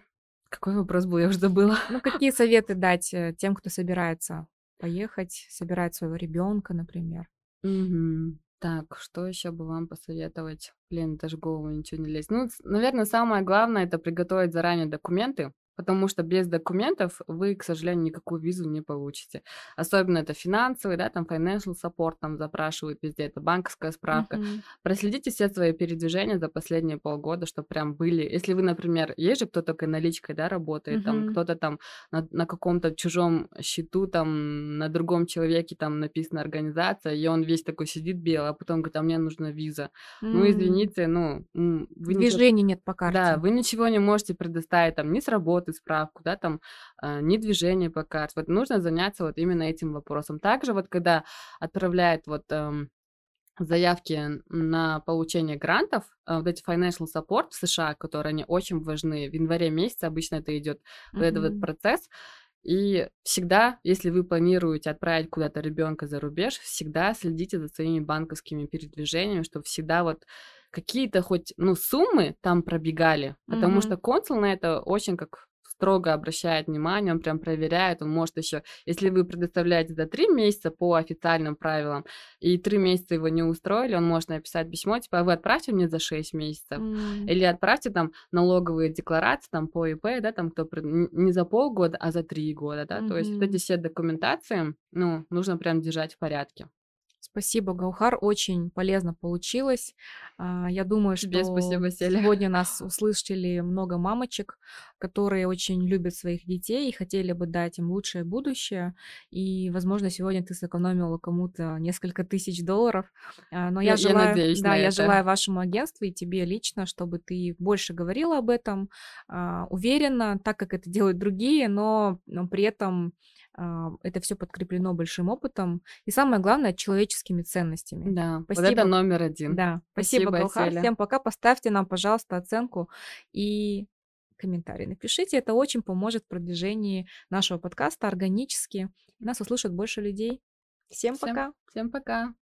Какой вопрос был, я уже забыла. Ну, какие советы дать э, тем, кто собирается поехать, собирает своего ребенка, например? Мгм. Так, что еще бы вам посоветовать? Блин, даже в голову ничего не лезет. Ну, наверное, самое главное это приготовить заранее документы, потому что без документов вы, к сожалению, никакую визу не получите. Особенно это финансовый, да, там financial support там запрашивают везде, это банковская справка. Мгм. Проследите все свои передвижения за последние полгода, чтобы прям были. Если вы, например, есть же кто только наличкой, да, работает, там Мгм. кто-то там на, на каком-то чужом счету, там на другом человеке там написана организация, и он весь такой сидит белый, а потом говорит, а мне нужна виза. Ну, М, извините, ну, вы ничего Движений нет по да, вы ничего не можете предоставить, там, ни с работы справку, да, там, а, ни движение по карте. Вот нужно заняться вот именно этим вопросом. Также вот когда отправляют вот эм, заявки на получение грантов, а, вот эти financial support в США, которые они очень важны, в январе месяце обычно это идет вот этот вот процесс. И всегда, если вы планируете отправить куда-то ребенка за рубеж, всегда следите за своими банковскими передвижениями, чтобы всегда вот какие-то хоть, ну, суммы там пробегали, потому Мгм. что консул на это очень как строго обращает внимание, он прям проверяет, он может еще, если вы предоставляете за три месяца по официальным правилам, и три месяца его не устроили, он может написать письмо, типа, а вы отправьте мне за шесть месяцев, М, или отправьте там налоговые декларации, там по ИП, да, там кто не за полгода, а за три года, да, то есть вот эти все документации, ну, нужно прям держать в порядке. Спасибо, Гаухар, очень полезно получилось. А, Я думаю, Тебе что спасибо, Селя. сегодня нас услышали много мамочек, которые очень любят своих детей и хотели бы дать им лучшее будущее. И, возможно, сегодня ты сэкономила кому-то несколько тысяч долларов. А, Но Я, я я желаю, надеюсь да, на я это. желаю вашему агентству и тебе лично, чтобы ты больше говорила об этом, а, уверенно, так как это делают другие, но но при этом это все подкреплено большим опытом и самое главное человеческими ценностями. Да, вот это Спасибо. номер один. Да, спасибо, Спасибо, Гаухар. Селя. Всем пока. Поставьте нам, пожалуйста, оценку и комментарий напишите. Это очень поможет в продвижении нашего подкаста органически. Нас услышат больше людей. Всем Всем, пока. всем пока.